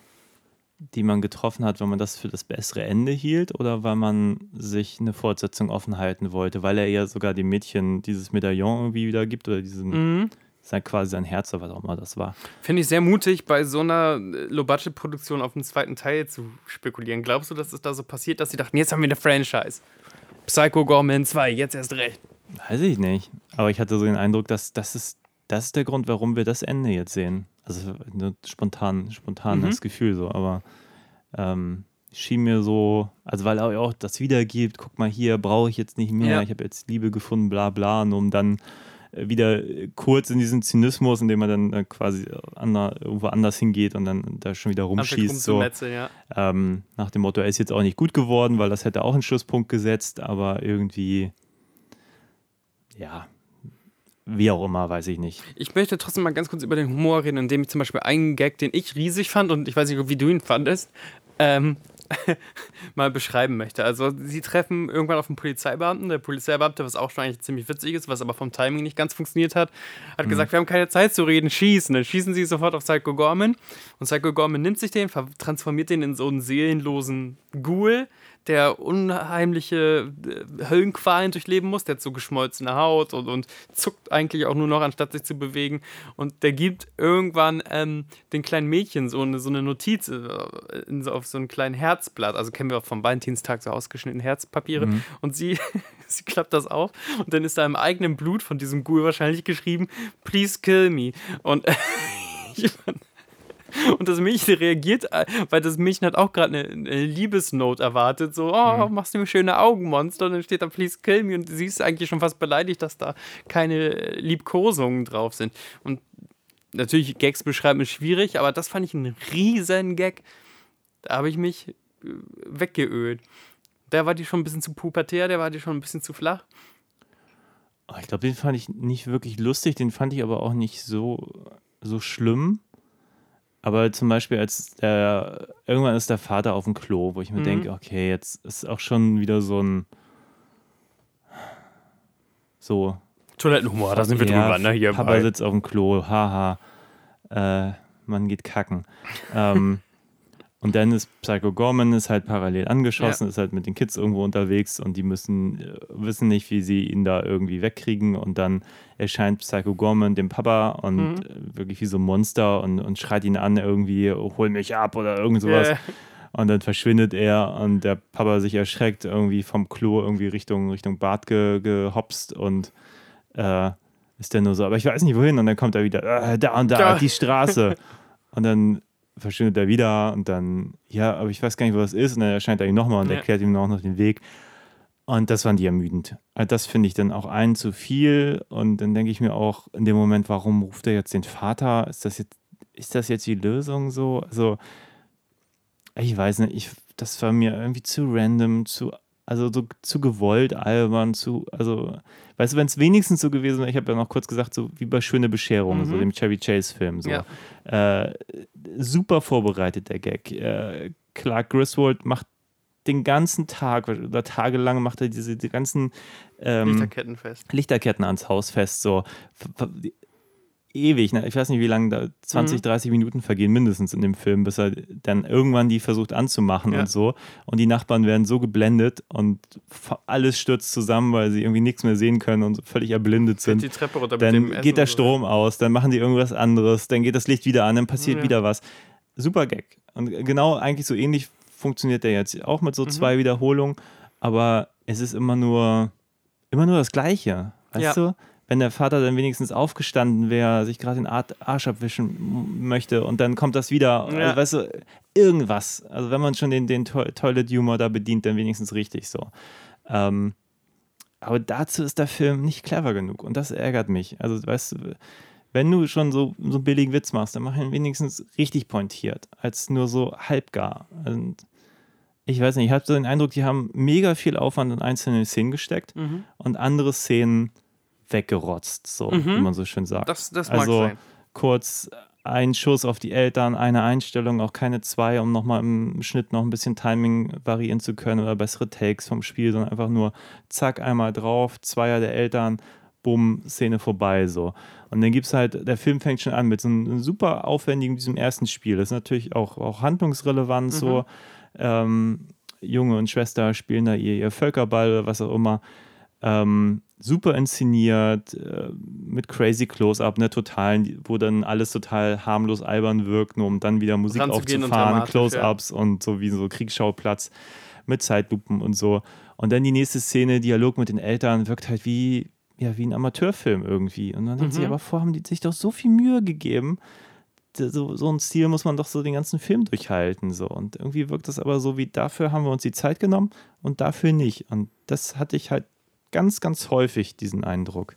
die man getroffen hat, weil man das für das bessere Ende hielt oder weil man sich eine Fortsetzung offen halten wollte, weil er ja sogar dem Mädchen dieses Medaillon irgendwie wieder gibt oder diesen. Mhm sein quasi sein Herz oder was auch immer das war. Finde ich sehr mutig, bei so einer äh, Low-Budget-Produktion auf einen zweiten Teil zu spekulieren. Glaubst du, dass es da so passiert, dass sie dachten, jetzt haben wir eine Franchise? Psycho Gorman 2, jetzt erst recht. Weiß ich nicht. Aber ich hatte so den Eindruck, dass das ist, das ist der Grund, warum wir das Ende jetzt sehen. Also spontan, spontanes mhm. Gefühl so, aber ähm, schien mir so, also weil er auch das wiedergibt, guck mal hier, brauche ich jetzt nicht mehr, ja. ich habe jetzt Liebe gefunden, bla bla, und um dann wieder kurz in diesen Zynismus, indem man dann äh, quasi ander, irgendwo anders hingeht und dann da schon wieder rumschießt. So. Ja. Ähm, nach dem Motto, er ist jetzt auch nicht gut geworden, weil das hätte auch einen Schlusspunkt gesetzt, aber irgendwie, ja, wie auch immer, weiß ich nicht. Ich möchte trotzdem mal ganz kurz über den Humor reden, indem ich zum Beispiel einen Gag, den ich riesig fand und ich weiß nicht, wie du ihn fandest, ähm, mal beschreiben möchte. Also sie treffen irgendwann auf einen Polizeibeamten. Der Polizeibeamte, was auch schon eigentlich ziemlich witzig ist, was aber vom Timing nicht ganz funktioniert hat, hat mhm. gesagt, wir haben keine Zeit zu reden, schießen. Dann schießen sie sofort auf Psycho Gorman und Psycho Gorman nimmt sich den, transformiert den in so einen seelenlosen Ghoul, der unheimliche äh, Höllenqualen durchleben muss. Der hat so geschmolzene Haut und, und zuckt eigentlich auch nur noch, anstatt sich zu bewegen. Und der gibt irgendwann ähm, den kleinen Mädchen so eine, so eine Notiz äh, in, auf so ein kleines Herzblatt. Also kennen wir auch vom Valentinstag so ausgeschnittene Herzpapiere. Mhm. Und sie, sie klappt das auf und dann ist da im eigenen Blut von diesem Ghoul wahrscheinlich geschrieben: Please kill me. Und ich fand und das Mädchen reagiert, äh, weil das Mädchen hat auch gerade eine, eine Liebesnote erwartet. So, oh, mhm. machst du mir schöne Augenmonster? Und dann steht da, please kill me. Und sie ist eigentlich schon fast beleidigt, dass da keine Liebkosungen drauf sind. Und natürlich, Gags beschreiben ist schwierig, aber das fand ich ein riesen Gag. Da habe ich mich äh, weggeölt. Der war die schon ein bisschen zu pubertär, der war die schon ein bisschen zu flach. Oh, ich glaube, den fand ich nicht wirklich lustig, den fand ich aber auch nicht so, so schlimm. Aber zum Beispiel, als der, irgendwann ist der Vater auf dem Klo, wo ich mir mhm. denke, okay, jetzt ist auch schon wieder so ein so. Toilettenhumor, da sind wir ja, drüber, ne? Hier Papa bei. sitzt auf dem Klo, haha. Äh, man geht kacken. ähm, und dann ist Psycho Gorman ist halt parallel angeschossen, ja. ist halt mit den Kids irgendwo unterwegs und die müssen äh, wissen nicht, wie sie ihn da irgendwie wegkriegen. Und dann erscheint Psycho Gorman dem Papa und mhm. Äh, wirklich wie so ein Monster und, und schreit ihn an, irgendwie, hol mich ab oder irgend sowas. Yeah. Und dann verschwindet er und der Papa sich erschreckt, irgendwie vom Klo irgendwie Richtung, Richtung Bad ge, gehopst und äh, ist dann nur so, aber ich weiß nicht wohin. Und dann kommt er wieder, äh, da und da, da. die Straße. und dann verschwindet er wieder und dann, ja, aber ich weiß gar nicht, wo das ist. Und dann erscheint er ihm nochmal und ja. erklärt ihm auch noch den Weg. Und das fand ich ermüdend. Also das finde ich dann auch ein zu viel. Und dann denke ich mir auch in dem Moment, warum ruft er jetzt den Vater? Ist das jetzt, ist das jetzt die Lösung so? Also, ich weiß nicht, ich, das war mir irgendwie zu random, zu, also so zu gewollt, albern, zu, also Weißt du, wenn es wenigstens so gewesen wäre, ich habe ja noch kurz gesagt, so wie bei Schöne Bescherung, mhm. so dem Chevy Chase-Film. So. Ja. Äh, super vorbereitet, der Gag. Äh, Clark Griswold macht den ganzen Tag oder tagelang macht er diese die ganzen ähm, Lichterketten fest. Lichterketten ans Haus fest. So ewig, ne? ich weiß nicht, wie lange da 20, mhm. 30 Minuten vergehen mindestens in dem Film, bis er dann irgendwann die versucht anzumachen ja. und so. Und die Nachbarn werden so geblendet und alles stürzt zusammen, weil sie irgendwie nichts mehr sehen können und völlig erblindet sind. Die Treppe runter dann geht der Strom so. aus, dann machen die irgendwas anderes, dann geht das Licht wieder an, dann passiert ja. wieder was. Super Gag. Und genau eigentlich so ähnlich funktioniert der jetzt auch mit so mhm. zwei Wiederholungen, aber es ist immer nur immer nur das Gleiche. Weißt ja. du? Wenn der Vater dann wenigstens aufgestanden wäre, sich gerade den Arsch abwischen möchte und dann kommt das wieder, ja. also, weißt du, irgendwas. Also wenn man schon den, den Toilet-Humor da bedient, dann wenigstens richtig so. Ähm, aber dazu ist der Film nicht clever genug und das ärgert mich. Also weißt du, wenn du schon so, so einen billigen Witz machst, dann mach ihn wenigstens richtig pointiert, als nur so halbgar. Und ich weiß nicht, ich habe so den Eindruck, die haben mega viel Aufwand in einzelne Szenen gesteckt mhm. und andere Szenen weggerotzt, so mhm. wie man so schön sagt. Das, das mag also sein. kurz ein Schuss auf die Eltern, eine Einstellung, auch keine zwei, um nochmal im Schnitt noch ein bisschen Timing variieren zu können oder bessere Takes vom Spiel, sondern einfach nur zack, einmal drauf, Zweier der Eltern, bumm, Szene vorbei, so. Und dann gibt es halt, der Film fängt schon an mit so einem super aufwendigen, diesem ersten Spiel. Das ist natürlich auch, auch handlungsrelevant, mhm. so. Ähm, Junge und Schwester spielen da ihr, ihr Völkerball oder was auch immer. Ähm, super inszeniert, äh, mit crazy Close-Up, ne, totalen, wo dann alles total harmlos albern wirkt, nur um dann wieder Musik aufzufahren, Close-Ups ja. und so wie so Kriegsschauplatz mit Zeitlupen und so. Und dann die nächste Szene, Dialog mit den Eltern, wirkt halt wie, ja, wie ein Amateurfilm irgendwie. Und dann mhm. denkt sich, aber vor haben die sich doch so viel Mühe gegeben, so, so ein Stil muss man doch so den ganzen Film durchhalten. So. Und irgendwie wirkt das aber so wie, dafür haben wir uns die Zeit genommen und dafür nicht. Und das hatte ich halt ganz, ganz häufig, diesen Eindruck.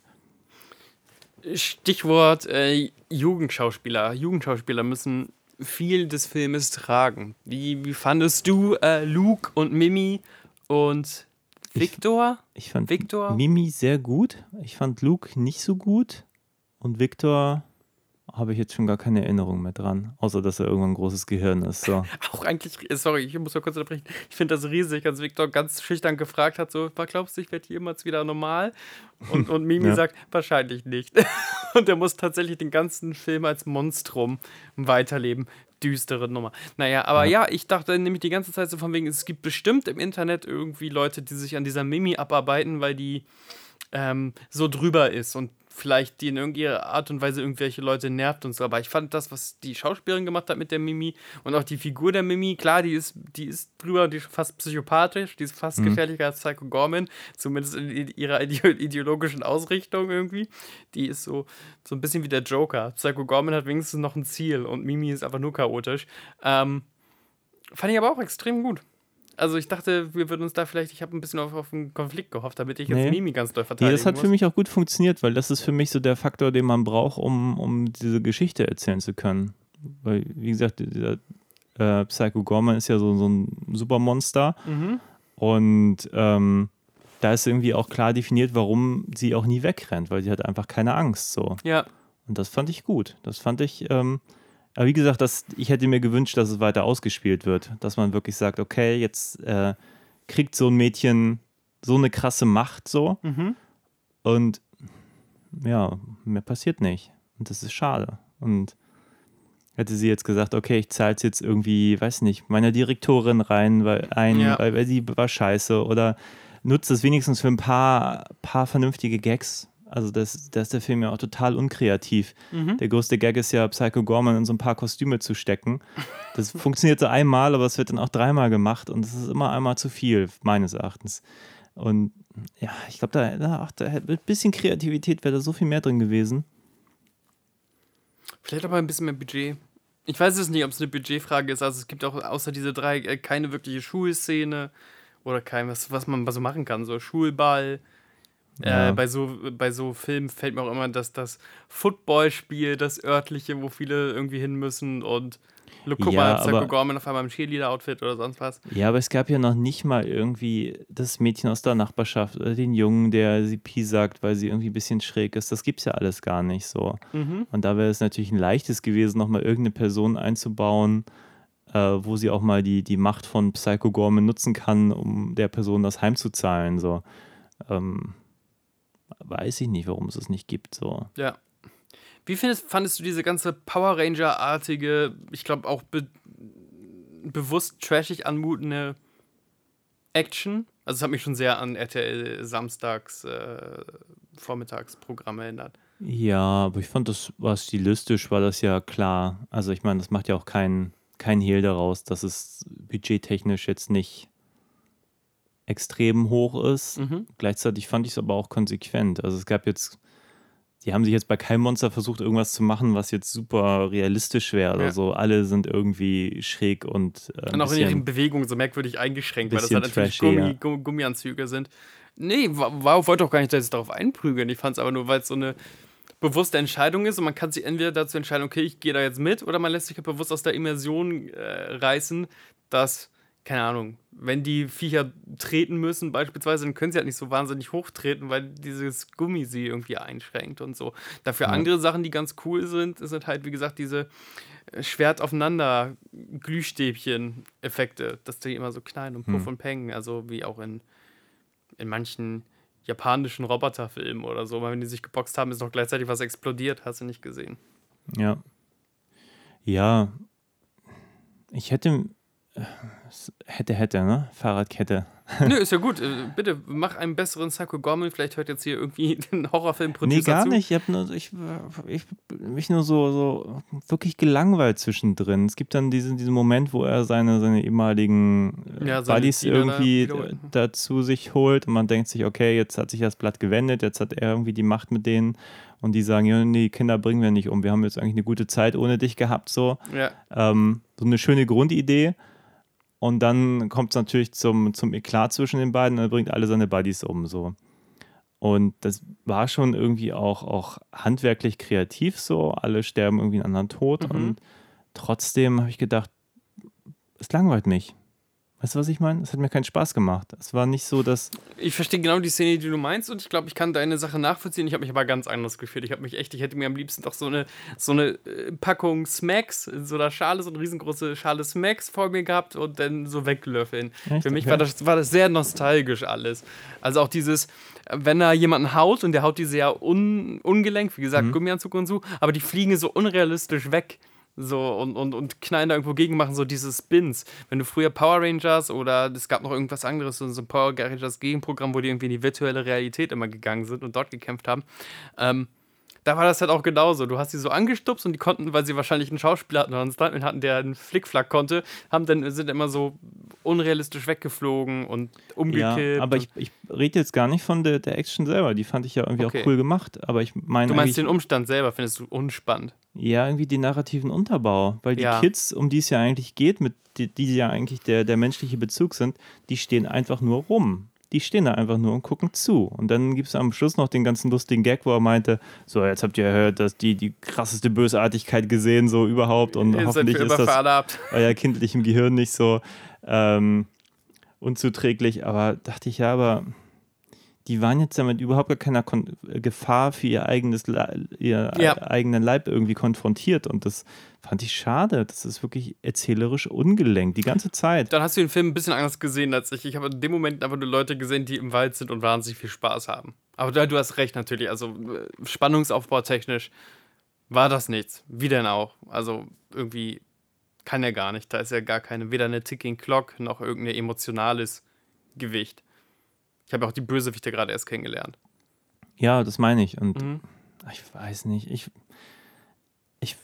Stichwort äh, Jugendschauspieler. Jugendschauspieler müssen viel des Filmes tragen. Wie, wie fandest du äh, Luke und Mimi und Victor? Ich, ich fand Victor? Mimi sehr gut. Ich fand Luke nicht so gut. Und Victor habe ich jetzt schon gar keine Erinnerung mehr dran, außer dass er irgendwann ein großes Gehirn ist. So. Auch eigentlich, sorry, ich muss mal kurz unterbrechen. Ich finde das riesig, als Victor ganz schüchtern gefragt hat: so, glaubst du, ich werde jemals wieder normal? Und, und Mimi ja. sagt, wahrscheinlich nicht. und er muss tatsächlich den ganzen Film als Monstrum weiterleben. Düstere Nummer. Naja, aber ja. ja, ich dachte nämlich die ganze Zeit so von wegen, es gibt bestimmt im Internet irgendwie Leute, die sich an dieser Mimi abarbeiten, weil die ähm, so drüber ist und vielleicht die in irgendeiner Art und Weise irgendwelche Leute nervt und so. Aber ich fand das, was die Schauspielerin gemacht hat mit der Mimi und auch die Figur der Mimi, klar, die ist, die ist drüber, die ist fast psychopathisch, die ist fast mhm. gefährlicher als Psycho Gorman, zumindest in ihrer ideologischen Ausrichtung irgendwie. Die ist so, so ein bisschen wie der Joker. Psycho Gorman hat wenigstens noch ein Ziel und Mimi ist einfach nur chaotisch. Ähm, fand ich aber auch extrem gut. Also ich dachte, wir würden uns da vielleicht, ich habe ein bisschen auf, auf einen Konflikt gehofft, damit ich jetzt nee. Mimi ganz doll verteidigen Nee, das hat muss. für mich auch gut funktioniert, weil das ist für mich so der Faktor, den man braucht, um, um diese Geschichte erzählen zu können. Weil, wie gesagt, dieser äh, Psycho Gorman ist ja so, so ein Supermonster. Mhm. Und ähm, da ist irgendwie auch klar definiert, warum sie auch nie wegrennt, weil sie hat einfach keine Angst. So. Ja. Und das fand ich gut. Das fand ich, ähm, aber wie gesagt, das, ich hätte mir gewünscht, dass es weiter ausgespielt wird. Dass man wirklich sagt, okay, jetzt äh, kriegt so ein Mädchen so eine krasse Macht so. Mhm. Und ja, mehr passiert nicht. Und das ist schade. Und hätte sie jetzt gesagt, okay, ich zahle es jetzt irgendwie, weiß nicht, meiner Direktorin rein, weil, ein, ja. weil, weil sie war scheiße oder nutzt es wenigstens für ein paar, paar vernünftige Gags also das, das ist der Film ja auch total unkreativ. Mhm. Der größte Gag ist ja, Psycho Gorman in so ein paar Kostüme zu stecken. Das funktioniert so einmal, aber es wird dann auch dreimal gemacht und es ist immer einmal zu viel, meines Erachtens. Und ja, ich glaube, da, da, da ein bisschen Kreativität wäre da so viel mehr drin gewesen. Vielleicht aber ein bisschen mehr Budget. Ich weiß es nicht, ob es eine Budgetfrage ist. Also es gibt auch außer diese drei äh, keine wirkliche Schulszene oder kein, was, was man so machen kann. So Schulball, ja. Äh, bei, so, bei so Filmen fällt mir auch immer das, das Footballspiel, das örtliche, wo viele irgendwie hin müssen und Look, guck ja, mal, Psycho Gorman auf einmal im Cheerleader-Outfit oder sonst was. Ja, aber es gab ja noch nicht mal irgendwie das Mädchen aus der Nachbarschaft oder den Jungen, der sie Pi sagt, weil sie irgendwie ein bisschen schräg ist. Das gibt's ja alles gar nicht so. Mhm. Und da wäre es natürlich ein leichtes gewesen, nochmal irgendeine Person einzubauen, äh, wo sie auch mal die, die Macht von Psycho Gorman nutzen kann, um der Person das heimzuzahlen. So. Ähm, weiß ich nicht, warum es es nicht gibt. So. Ja. Wie findest, fandest du diese ganze Power Ranger-artige, ich glaube auch be bewusst trashig anmutende Action? Also es hat mich schon sehr an RTL Samstags äh, Vormittagsprogramm erinnert. Ja, aber ich fand das war stilistisch, war das ja klar. Also ich meine, das macht ja auch kein, kein Hehl daraus, dass es budgettechnisch jetzt nicht extrem hoch ist. Mhm. Gleichzeitig fand ich es aber auch konsequent. Also es gab jetzt, die haben sich jetzt bei keinem Monster versucht, irgendwas zu machen, was jetzt super realistisch wäre oder ja. so. Alle sind irgendwie schräg und. Äh, und auch in ihren Bewegungen so merkwürdig eingeschränkt, weil das halt natürlich Gummi, ja. Gummianzüge sind. Nee, war, wollte auch gar nicht jetzt darauf einprügeln. Ich fand es aber nur, weil es so eine bewusste Entscheidung ist und man kann sich entweder dazu entscheiden, okay, ich gehe da jetzt mit, oder man lässt sich halt bewusst aus der Immersion äh, reißen, dass keine Ahnung, wenn die Viecher treten müssen, beispielsweise, dann können sie halt nicht so wahnsinnig hoch treten, weil dieses Gummi sie irgendwie einschränkt und so. Dafür ja. andere Sachen, die ganz cool sind, sind halt, wie gesagt, diese äh, Schwert aufeinander Glühstäbchen-Effekte, dass die immer so knallen und puff hm. und peng, also wie auch in, in manchen japanischen Roboterfilmen oder so, weil wenn die sich geboxt haben, ist noch gleichzeitig was explodiert, hast du nicht gesehen. Ja. Ja. Ich hätte hätte, hätte, ne? Fahrradkette. Nö, ist ja gut. Äh, bitte mach einen besseren Psycho Gorman. Vielleicht hört jetzt hier irgendwie den horrorfilm Nee, gar zu. nicht. Ich habe nur, ich, ich mich nur so, so wirklich gelangweilt zwischendrin. Es gibt dann diesen, diesen Moment, wo er seine, seine ehemaligen äh, ja, Buddies irgendwie da dazu sich holt und man denkt sich, okay, jetzt hat sich das Blatt gewendet, jetzt hat er irgendwie die Macht mit denen und die sagen, ja, nee, Kinder bringen wir nicht um. Wir haben jetzt eigentlich eine gute Zeit ohne dich gehabt, so. Ja. Ähm, so eine schöne Grundidee. Und dann kommt es natürlich zum, zum Eklat zwischen den beiden und er bringt alle seine Buddies um. So. Und das war schon irgendwie auch, auch handwerklich kreativ so. Alle sterben irgendwie einen anderen Tod. Mhm. Und trotzdem habe ich gedacht, es langweilt mich. Weißt du, was ich meine? Es hat mir keinen Spaß gemacht. Es war nicht so, dass. Ich verstehe genau die Szene, die du meinst, und ich glaube, ich kann deine Sache nachvollziehen. Ich habe mich aber ganz anders gefühlt. Ich habe mich echt, ich hätte mir am liebsten doch so eine, so eine äh, Packung Smacks in so einer Schale, so eine riesengroße Schale Smacks vor mir gehabt und dann so weglöffeln. Echt? Für mich okay. war, das, war das sehr nostalgisch alles. Also auch dieses, wenn er jemanden haut und der haut die sehr un, ungelenk, wie gesagt, mhm. Gummianzug und so, aber die fliegen so unrealistisch weg so und, und, und knallen da irgendwo gegen, machen so diese Spins. Wenn du früher Power Rangers oder es gab noch irgendwas anderes, so ein Power Rangers Gegenprogramm, wo die irgendwie in die virtuelle Realität immer gegangen sind und dort gekämpft haben, ähm, da war das halt auch genauso. Du hast sie so angestupst und die konnten, weil sie wahrscheinlich einen Schauspieler hatten oder einen Stuntman hatten, der einen Flickflack konnte, haben dann, sind immer so unrealistisch weggeflogen und umgekippt. Ja, aber ich, ich rede jetzt gar nicht von der, der Action selber. Die fand ich ja irgendwie okay. auch cool gemacht. Aber ich meine. Du meinst den Umstand selber, findest du unspannend? Ja, irgendwie den narrativen Unterbau. Weil die ja. Kids, um die es ja eigentlich geht, mit die, die ja eigentlich der, der menschliche Bezug sind, die stehen einfach nur rum die stehen da einfach nur und gucken zu. Und dann gibt es am Schluss noch den ganzen lustigen Gag, wo er meinte, so, jetzt habt ihr gehört, dass die die krasseste Bösartigkeit gesehen, so überhaupt. Und ihr hoffentlich ist das verlaubt. euer kindlichem Gehirn nicht so ähm, unzuträglich. Aber dachte ich, ja, aber die waren jetzt damit überhaupt gar keiner Kon Gefahr für ihr eigenes Le ihr ja. eigenen Leib irgendwie konfrontiert und das fand ich schade. Das ist wirklich erzählerisch ungelenkt die ganze Zeit. Dann hast du den Film ein bisschen anders gesehen als ich. Ich habe in dem Moment einfach nur Leute gesehen, die im Wald sind und wahnsinnig viel Spaß haben. Aber da, du hast recht natürlich. Also äh, Spannungsaufbau technisch war das nichts. Wie denn auch? Also irgendwie kann er gar nicht. Da ist ja gar keine, weder eine Ticking Clock noch irgendein emotionales Gewicht. Ich habe auch die Bösewichte gerade erst kennengelernt. Ja, das meine ich. Und mhm. ich weiß nicht, ich, ich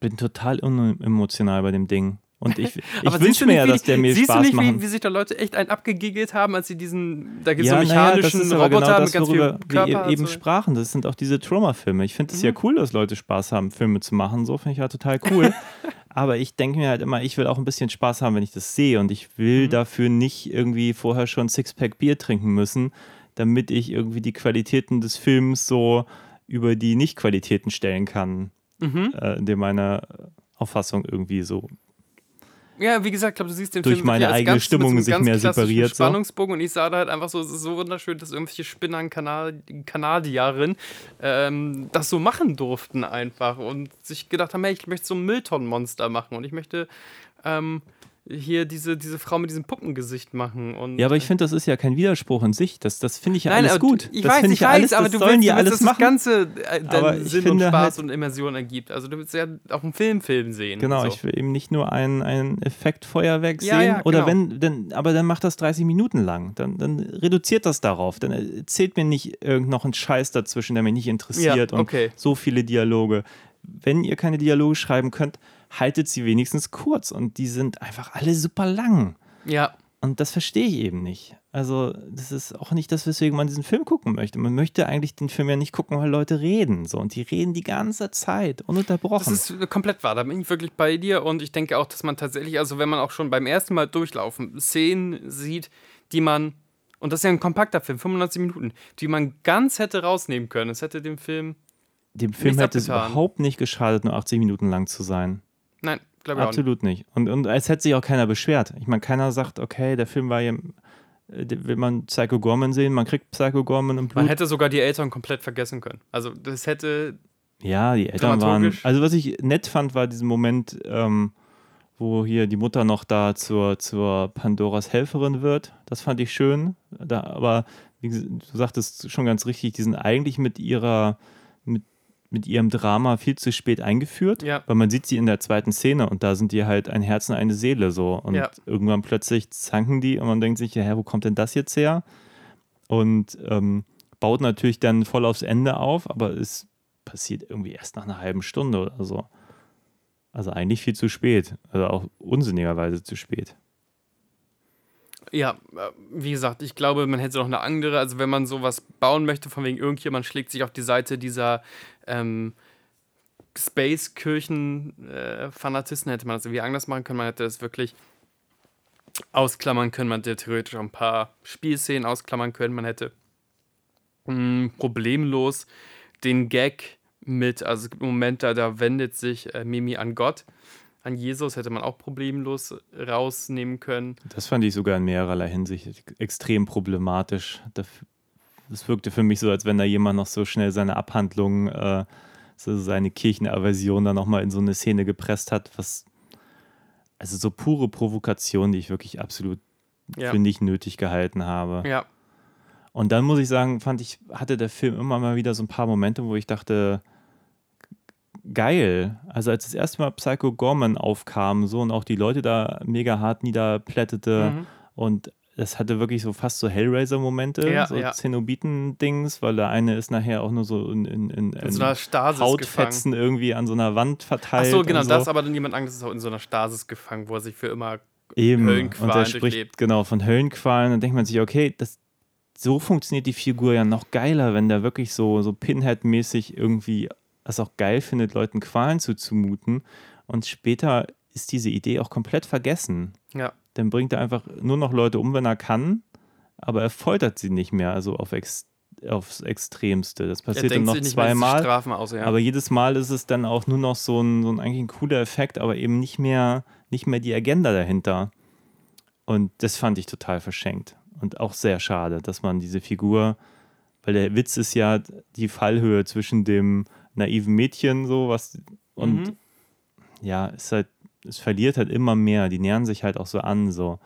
bin total unemotional bei dem Ding. Und ich, ich wünsche mir ja, dass der mir Spaß macht. Siehst du nicht, wie, wie, sich da Leute echt einen abgegiggelt haben, als sie diesen, da gibt es ja, so mechanischen naja, Roboter genau das, mit ganz viel Körper wir eben so. sprachen. Das sind auch diese Trauma-Filme. Ich finde es mhm. ja cool, dass Leute Spaß haben, Filme zu machen. So finde ich ja total cool. Aber ich denke mir halt immer, ich will auch ein bisschen Spaß haben, wenn ich das sehe. Und ich will mhm. dafür nicht irgendwie vorher schon Sixpack Bier trinken müssen, damit ich irgendwie die Qualitäten des Films so über die Nicht-Qualitäten stellen kann, mhm. äh, in meiner Auffassung irgendwie so ja, wie gesagt, ich glaube, du siehst den durch Film meine eigene Ganzen Stimmung sich mehr separiert. Spannungsbogen so. und ich sah da halt einfach so, es ist so wunderschön, dass irgendwelche Spinnern Kanadierinnen ähm, das so machen durften einfach und sich gedacht haben, hey, ich möchte so ein Mülltonnenmonster machen und ich möchte ähm, hier diese, diese Frau mit diesem Puppengesicht machen. Und ja, aber ich finde, das ist ja kein Widerspruch in sich. Das, das finde ich ja Nein, alles gut. Ich das weiß, ich, ich weiß, alles, aber du sollen willst, die alles das machen. Ganze äh, aber Sinn und Spaß halt, und Immersion ergibt. Also du willst ja auch einen Filmfilm sehen. Genau, so. ich will eben nicht nur ein, ein Effektfeuerwerk ja, sehen. Ja, oder genau. wenn, denn, aber dann macht das 30 Minuten lang. Dann, dann reduziert das darauf. Dann erzählt mir nicht irgend noch einen Scheiß dazwischen, der mich nicht interessiert. Ja, okay. Und so viele Dialoge. Wenn ihr keine Dialoge schreiben könnt, haltet sie wenigstens kurz. Und die sind einfach alle super lang. Ja. Und das verstehe ich eben nicht. Also, das ist auch nicht das, weswegen man diesen Film gucken möchte. Man möchte eigentlich den Film ja nicht gucken, weil Leute reden. So. Und die reden die ganze Zeit, ununterbrochen. Das ist komplett wahr. Da bin ich wirklich bei dir. Und ich denke auch, dass man tatsächlich, also wenn man auch schon beim ersten Mal durchlaufen Szenen sieht, die man, und das ist ja ein kompakter Film, 95 Minuten, die man ganz hätte rausnehmen können. Es hätte dem Film. Dem Film hätte es überhaupt nicht geschadet, nur 80 Minuten lang zu sein. Nein, glaube ich Absolut nicht. nicht. Und, und es hätte sich auch keiner beschwert. Ich meine, keiner sagt, okay, der Film war ja äh, will man Psycho Gorman sehen, man kriegt Psycho Gorman im Blut. Man hätte sogar die Eltern komplett vergessen können. Also das hätte. Ja, die Eltern waren. Also was ich nett fand, war diesen Moment, ähm, wo hier die Mutter noch da zur, zur Pandoras Helferin wird. Das fand ich schön. Da, aber wie du sagtest schon ganz richtig, die sind eigentlich mit ihrer, mit ihrem Drama viel zu spät eingeführt, ja. weil man sieht sie in der zweiten Szene und da sind die halt ein Herz und eine Seele so. Und ja. irgendwann plötzlich zanken die und man denkt sich, ja, wo kommt denn das jetzt her? Und ähm, baut natürlich dann voll aufs Ende auf, aber es passiert irgendwie erst nach einer halben Stunde oder so. Also eigentlich viel zu spät. Also auch unsinnigerweise zu spät. Ja, äh, wie gesagt, ich glaube, man hätte noch eine andere, also wenn man sowas bauen möchte, von wegen irgendjemand schlägt sich auf die Seite dieser ähm, Space-Kirchen-Fanatisten, äh, hätte man das irgendwie anders machen können. Man hätte das wirklich ausklammern können. Man hätte theoretisch auch ein paar Spielszenen ausklammern können. Man hätte mh, hm, problemlos den Gag mit, also es gibt Momente, da wendet sich äh, Mimi an Gott an Jesus hätte man auch problemlos rausnehmen können. Das fand ich sogar in mehrerlei Hinsicht extrem problematisch. Das wirkte für mich so, als wenn da jemand noch so schnell seine Abhandlung, äh, so seine Kirchenaversion dann nochmal in so eine Szene gepresst hat, was also so pure Provokation, die ich wirklich absolut ja. für nicht nötig gehalten habe. Ja. Und dann muss ich sagen, fand ich, hatte der Film immer mal wieder so ein paar Momente, wo ich dachte, geil. Also als das erste Mal Psycho Gorman aufkam, so und auch die Leute da mega hart niederplättete mhm. und das hatte wirklich so fast so Hellraiser-Momente, ja, so ja. Zenobiten-Dings, weil der eine ist nachher auch nur so in, in, in, in so Hautfetzen gefangen. irgendwie an so einer Wand verteilt. Ach so, genau, so. das aber dann jemand Angst ist auch in so einer Stasis gefangen, wo er sich für immer Eben. Höllenqualen und er spricht durchlebt. genau von Höllenqualen. Dann denkt man sich, okay, das, so funktioniert die Figur ja noch geiler, wenn der wirklich so, so Pinhead-mäßig irgendwie das auch geil findet, Leuten Qualen zuzumuten. Und später ist diese Idee auch komplett vergessen. Ja. Dann bringt er einfach nur noch Leute um, wenn er kann, aber er foltert sie nicht mehr, also auf ex aufs Extremste. Das passiert dann noch zweimal. Ja. Aber jedes Mal ist es dann auch nur noch so ein, so ein eigentlich ein cooler Effekt, aber eben nicht mehr, nicht mehr die Agenda dahinter. Und das fand ich total verschenkt. Und auch sehr schade, dass man diese Figur, weil der Witz ist ja die Fallhöhe zwischen dem naiven Mädchen, so was. Und mhm. ja, es halt, es verliert halt immer mehr. Die nähern sich halt auch so an, so.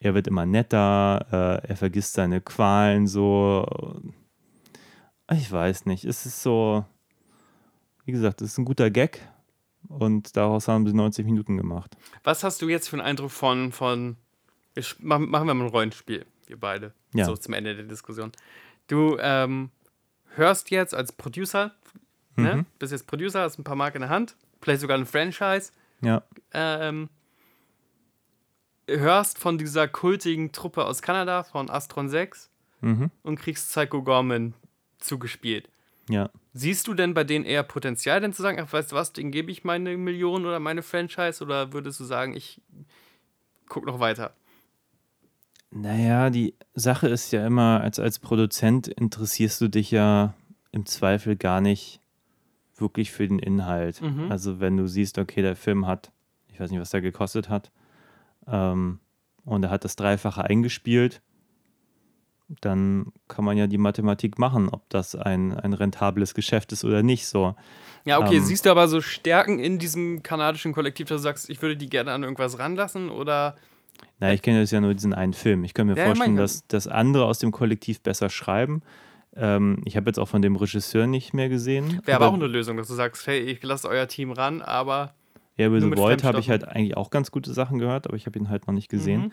Er wird immer netter, äh, er vergisst seine Qualen so. Ich weiß nicht. Es ist so, wie gesagt, es ist ein guter Gag und daraus haben sie 90 Minuten gemacht. Was hast du jetzt für einen Eindruck von, von machen wir mal ein Rollenspiel, wir beide, ja. so zum Ende der Diskussion. Du ähm, hörst jetzt als Producer, ne? Mhm. bist jetzt Producer, hast ein paar Mark in der Hand, vielleicht sogar ein Franchise. Ja. Ähm, hörst von dieser kultigen Truppe aus Kanada, von Astron 6, mhm. und kriegst Psycho Gorman zugespielt. Ja. Siehst du denn bei denen eher Potenzial, denn zu sagen, ach, weißt du was, denen gebe ich meine Million oder meine Franchise? Oder würdest du sagen, ich guck noch weiter? Naja, die Sache ist ja immer, als, als Produzent interessierst du dich ja im Zweifel gar nicht wirklich für den Inhalt. Mhm. Also wenn du siehst, okay, der Film hat, ich weiß nicht, was der gekostet hat, ähm, und er hat das Dreifache eingespielt, dann kann man ja die Mathematik machen, ob das ein, ein rentables Geschäft ist oder nicht. So. Ja, okay, ähm, siehst du aber so Stärken in diesem kanadischen Kollektiv, dass du sagst, ich würde die gerne an irgendwas ranlassen oder na, ich kenne das ja nur diesen einen Film. Ich kann mir ja, vorstellen, dass, dass andere aus dem Kollektiv besser schreiben. Ähm, ich habe jetzt auch von dem Regisseur nicht mehr gesehen. Wäre aber auch eine Lösung, dass du sagst, hey, ich lasse euer Team ran, aber. Ja, über The Void habe ich halt eigentlich auch ganz gute Sachen gehört, aber ich habe ihn halt noch nicht gesehen. Mhm.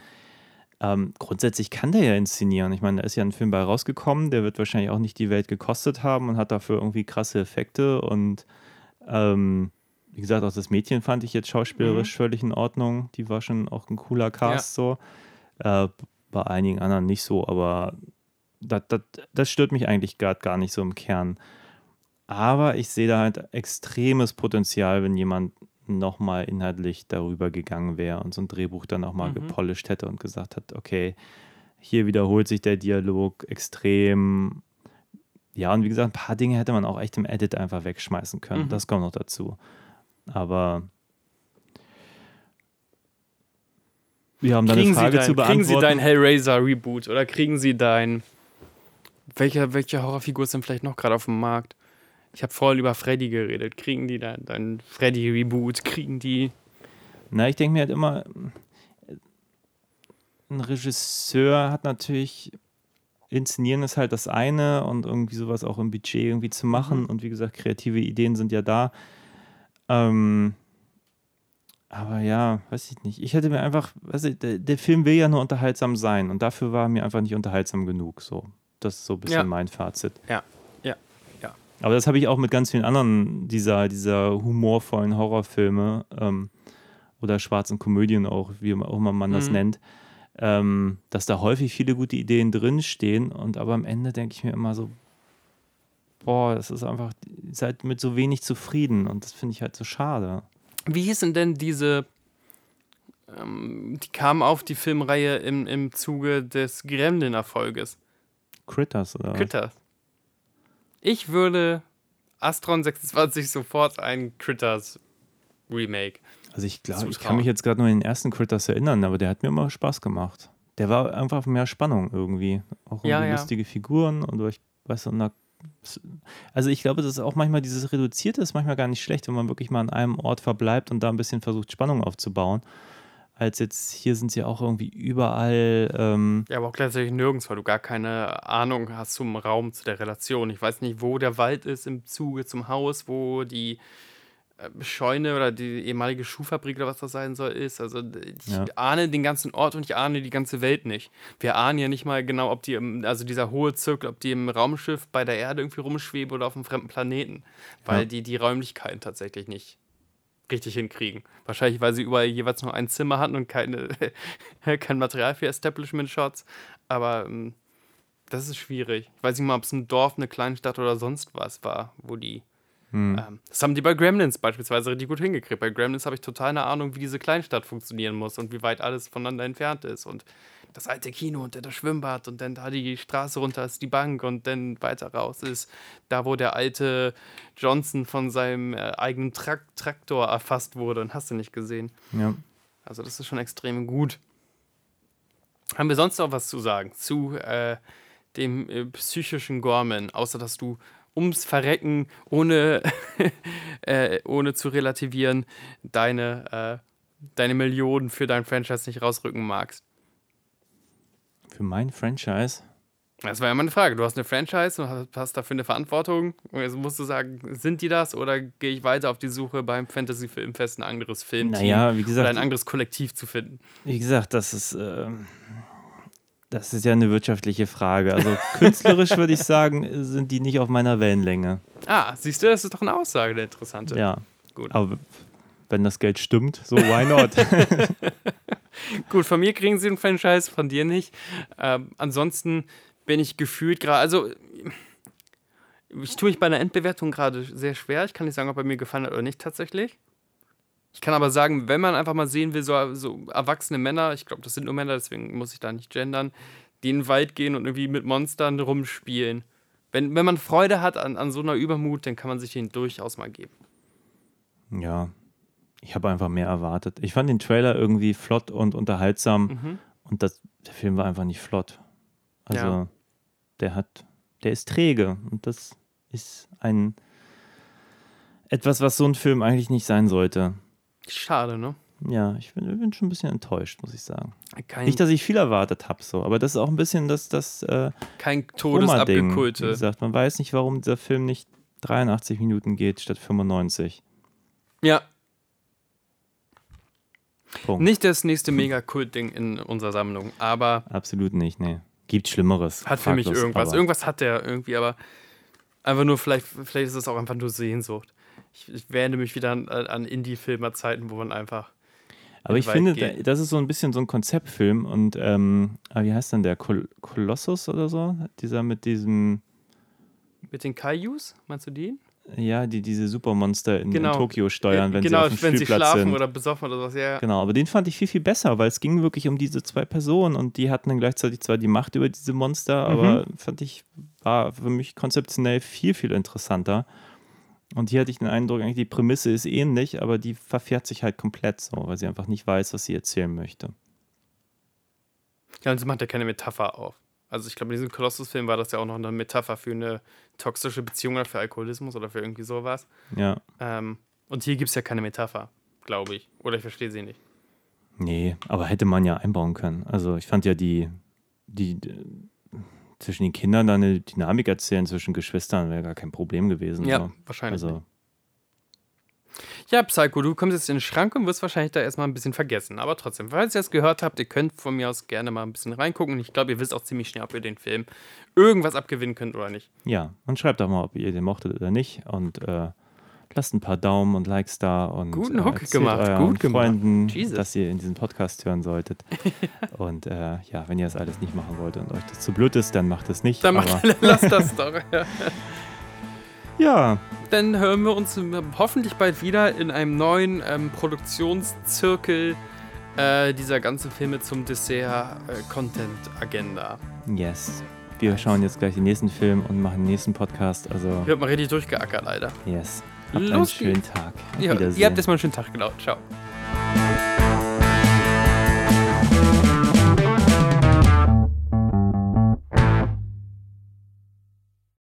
Ähm, grundsätzlich kann der ja inszenieren. Ich meine, da ist ja ein Film bei rausgekommen, der wird wahrscheinlich auch nicht die Welt gekostet haben und hat dafür irgendwie krasse Effekte und ähm, wie gesagt, auch das Mädchen fand ich jetzt schauspielerisch mhm. völlig in Ordnung. Die war schon auch ein cooler Cast ja. so. Äh, bei einigen anderen nicht so, aber das, das, das stört mich eigentlich gerade gar nicht so im Kern. Aber ich sehe da halt extremes Potenzial, wenn jemand nochmal inhaltlich darüber gegangen wäre und so ein Drehbuch dann auch mal mhm. gepolished hätte und gesagt hat, okay, hier wiederholt sich der Dialog extrem. Ja, und wie gesagt, ein paar Dinge hätte man auch echt im Edit einfach wegschmeißen können. Mhm. Das kommt noch dazu. Aber wir haben da eine Frage dein, zu beantworten. Kriegen Sie dein Hellraiser-Reboot oder kriegen Sie dein. Welche, welche Horrorfigur ist denn vielleicht noch gerade auf dem Markt? Ich habe vorhin über Freddy geredet. Kriegen die dein, dein Freddy-Reboot? Kriegen die. Na, ich denke mir halt immer, ein Regisseur hat natürlich inszenieren ist halt das eine und irgendwie sowas auch im Budget irgendwie zu machen. Mhm. Und wie gesagt, kreative Ideen sind ja da. Ähm, aber ja, weiß ich nicht. Ich hätte mir einfach, weiß ich, der, der, Film will ja nur unterhaltsam sein und dafür war er mir einfach nicht unterhaltsam genug. So, das ist so ein bisschen ja. mein Fazit. Ja, ja, ja. Aber das habe ich auch mit ganz vielen anderen dieser, dieser humorvollen Horrorfilme ähm, oder schwarzen Komödien auch, wie auch immer man das mhm. nennt ähm, dass da häufig viele gute Ideen drinstehen und aber am Ende denke ich mir immer so, boah, das ist einfach, ihr seid mit so wenig zufrieden und das finde ich halt so schade. Wie hießen denn diese, ähm, die kamen auf die Filmreihe im, im Zuge des Gremlin-Erfolges? Critters, oder? Critters. Ich würde Astron 26 sofort ein Critters Remake also ich glaube, ich kann mich jetzt gerade nur an den ersten Critters erinnern, aber der hat mir immer Spaß gemacht. Der war einfach mehr Spannung irgendwie. Auch ja, ja. lustige Figuren und ich weiß so, also ich glaube, das ist auch manchmal dieses Reduzierte ist manchmal gar nicht schlecht, wenn man wirklich mal an einem Ort verbleibt und da ein bisschen versucht, Spannung aufzubauen. Als jetzt hier sind sie auch irgendwie überall. Ähm ja, aber auch gleichzeitig nirgends, weil du gar keine Ahnung hast zum Raum, zu der Relation. Ich weiß nicht, wo der Wald ist im Zuge zum Haus, wo die äh, Scheune oder die ehemalige Schuhfabrik oder was das sein soll, ist. Also ich ja. ahne den ganzen Ort und ich ahne die ganze Welt nicht. Wir ahnen ja nicht mal genau, ob die, im, also dieser hohe Zirkel, ob die im Raumschiff bei der Erde irgendwie rumschweben oder auf einem fremden Planeten. Weil ja. die die Räumlichkeiten tatsächlich nicht richtig hinkriegen. Wahrscheinlich, weil sie überall jeweils nur ein Zimmer hatten und keine, kein Material für Establishment-Shots. Aber ähm, das ist schwierig. Ich weiß nicht mal, ob es ein Dorf, eine Kleinstadt oder sonst was war, wo die hm. Ähm, das haben die bei Gremlins beispielsweise richtig gut hingekriegt. Bei Gremlins habe ich total eine Ahnung, wie diese Kleinstadt funktionieren muss und wie weit alles voneinander entfernt ist. Und das alte Kino und dann das Schwimmbad und dann da die Straße runter ist die Bank und dann weiter raus ist da, wo der alte Johnson von seinem äh, eigenen Trak Traktor erfasst wurde und hast du nicht gesehen. Ja. Also das ist schon extrem gut. Haben wir sonst noch was zu sagen zu äh, dem äh, psychischen Gorman, außer dass du ums Verrecken, ohne, äh, ohne zu relativieren, deine, äh, deine Millionen für dein Franchise nicht rausrücken magst. Für mein Franchise? Das war ja meine Frage. Du hast eine Franchise und hast dafür eine Verantwortung. Und jetzt musst du sagen, sind die das oder gehe ich weiter auf die Suche beim Fantasy-Filmfest ein anderes Film naja, wie gesagt, oder ein anderes Kollektiv zu finden? Wie gesagt, das ist. Äh das ist ja eine wirtschaftliche Frage. Also künstlerisch würde ich sagen, sind die nicht auf meiner Wellenlänge. Ah, siehst du, das ist doch eine Aussage, der interessante. Ja. Gut. Aber wenn das Geld stimmt, so why not? Gut, von mir kriegen sie einen Franchise, von dir nicht. Ähm, ansonsten bin ich gefühlt gerade, also ich tue mich bei einer Endbewertung gerade sehr schwer. Ich kann nicht sagen, ob er mir gefallen hat oder nicht tatsächlich. Ich kann aber sagen, wenn man einfach mal sehen will, so, so erwachsene Männer, ich glaube, das sind nur Männer, deswegen muss ich da nicht gendern, die in den Wald gehen und irgendwie mit Monstern rumspielen. Wenn, wenn man Freude hat an, an so einer Übermut, dann kann man sich den durchaus mal geben. Ja, ich habe einfach mehr erwartet. Ich fand den Trailer irgendwie flott und unterhaltsam mhm. und das, der Film war einfach nicht flott. Also, ja. der hat, der ist träge und das ist ein etwas, was so ein Film eigentlich nicht sein sollte. Schade, ne? Ja, ich bin, bin, schon ein bisschen enttäuscht, muss ich sagen. Kein Nicht, dass ich viel erwartet habe, so, aber das ist auch ein bisschen das, das äh, Kein Todesabgekulte. Wie gesagt, man weiß nicht, warum dieser Film nicht 83 Minuten geht statt 95. Ja. Punkt. Nicht das nächste Mega-Kult-Ding in unserer Sammlung, aber. Absolut nicht, nee. Gibt Schlimmeres. Hat für mich irgendwas. Irgendwas hat der irgendwie, aber einfach nur, vielleicht, vielleicht ist es auch einfach nur Sehnsucht ich, ich wende mich wieder an, an Indie-Filmer-Zeiten, wo man einfach. Aber ich finde, geht. das ist so ein bisschen so ein Konzeptfilm und ähm, ah, wie heißt denn der? Kol Kolossus oder so? Dieser mit diesem. Mit den Kaijus? Meinst du den? Ja, die diese Supermonster in, genau. in Tokio steuern, wenn genau, sie auf dem wenn sie schlafen sind. oder besoffen oder was, ja. Genau, aber den fand ich viel, viel besser, weil es ging wirklich um diese zwei Personen und die hatten dann gleichzeitig zwar die Macht über diese Monster, mhm. aber fand ich, war für mich konzeptionell viel, viel interessanter. Und hier hatte ich den Eindruck, eigentlich die Prämisse ist ähnlich, aber die verfährt sich halt komplett so, weil sie einfach nicht weiß, was sie erzählen möchte. Ja, und sie macht ja keine Metapher auf. Also ich glaube, in diesem Kolossus-Film war das ja auch noch eine Metapher für eine toxische Beziehung oder für Alkoholismus oder für irgendwie sowas. Ja. Ähm, und hier gibt es ja keine Metapher, glaube ich. Oder ich verstehe sie nicht. Nee, aber hätte man ja einbauen können. Also ich fand ja die, die, zwischen den Kindern dann eine Dynamik erzählen, zwischen Geschwistern wäre gar kein Problem gewesen. Ja, so. wahrscheinlich. Also, ja, Psycho, du kommst jetzt in den Schrank und wirst wahrscheinlich da erstmal ein bisschen vergessen. Aber trotzdem, falls ihr es gehört habt, ihr könnt von mir aus gerne mal ein bisschen reingucken. Und ich glaube, ihr wisst auch ziemlich schnell, ob ihr den Film irgendwas abgewinnen könnt oder nicht. Ja, und schreibt doch mal, ob ihr den mochtet oder nicht. Und äh, lasst ein paar Daumen und Likes da. Und, Guten äh, Hook gemacht, gut gemacht. Freunden, Jesus. dass ihr in diesen Podcast hören solltet. und äh, ja, wenn ihr das alles nicht machen wollt und euch das zu blöd ist, dann macht es nicht. Dann macht, lasst das doch. Ja. Dann hören wir uns hoffentlich bald wieder in einem neuen ähm, Produktionszirkel äh, dieser ganzen Filme zum Dessert-Content-Agenda. Äh, yes. Wir schauen jetzt gleich den nächsten Film und machen den nächsten Podcast. Also Wird mal richtig durchgeackert, leider. Yes. Habt Los einen schönen Tag. Ja, ihr habt erstmal einen schönen Tag, genau. Ciao.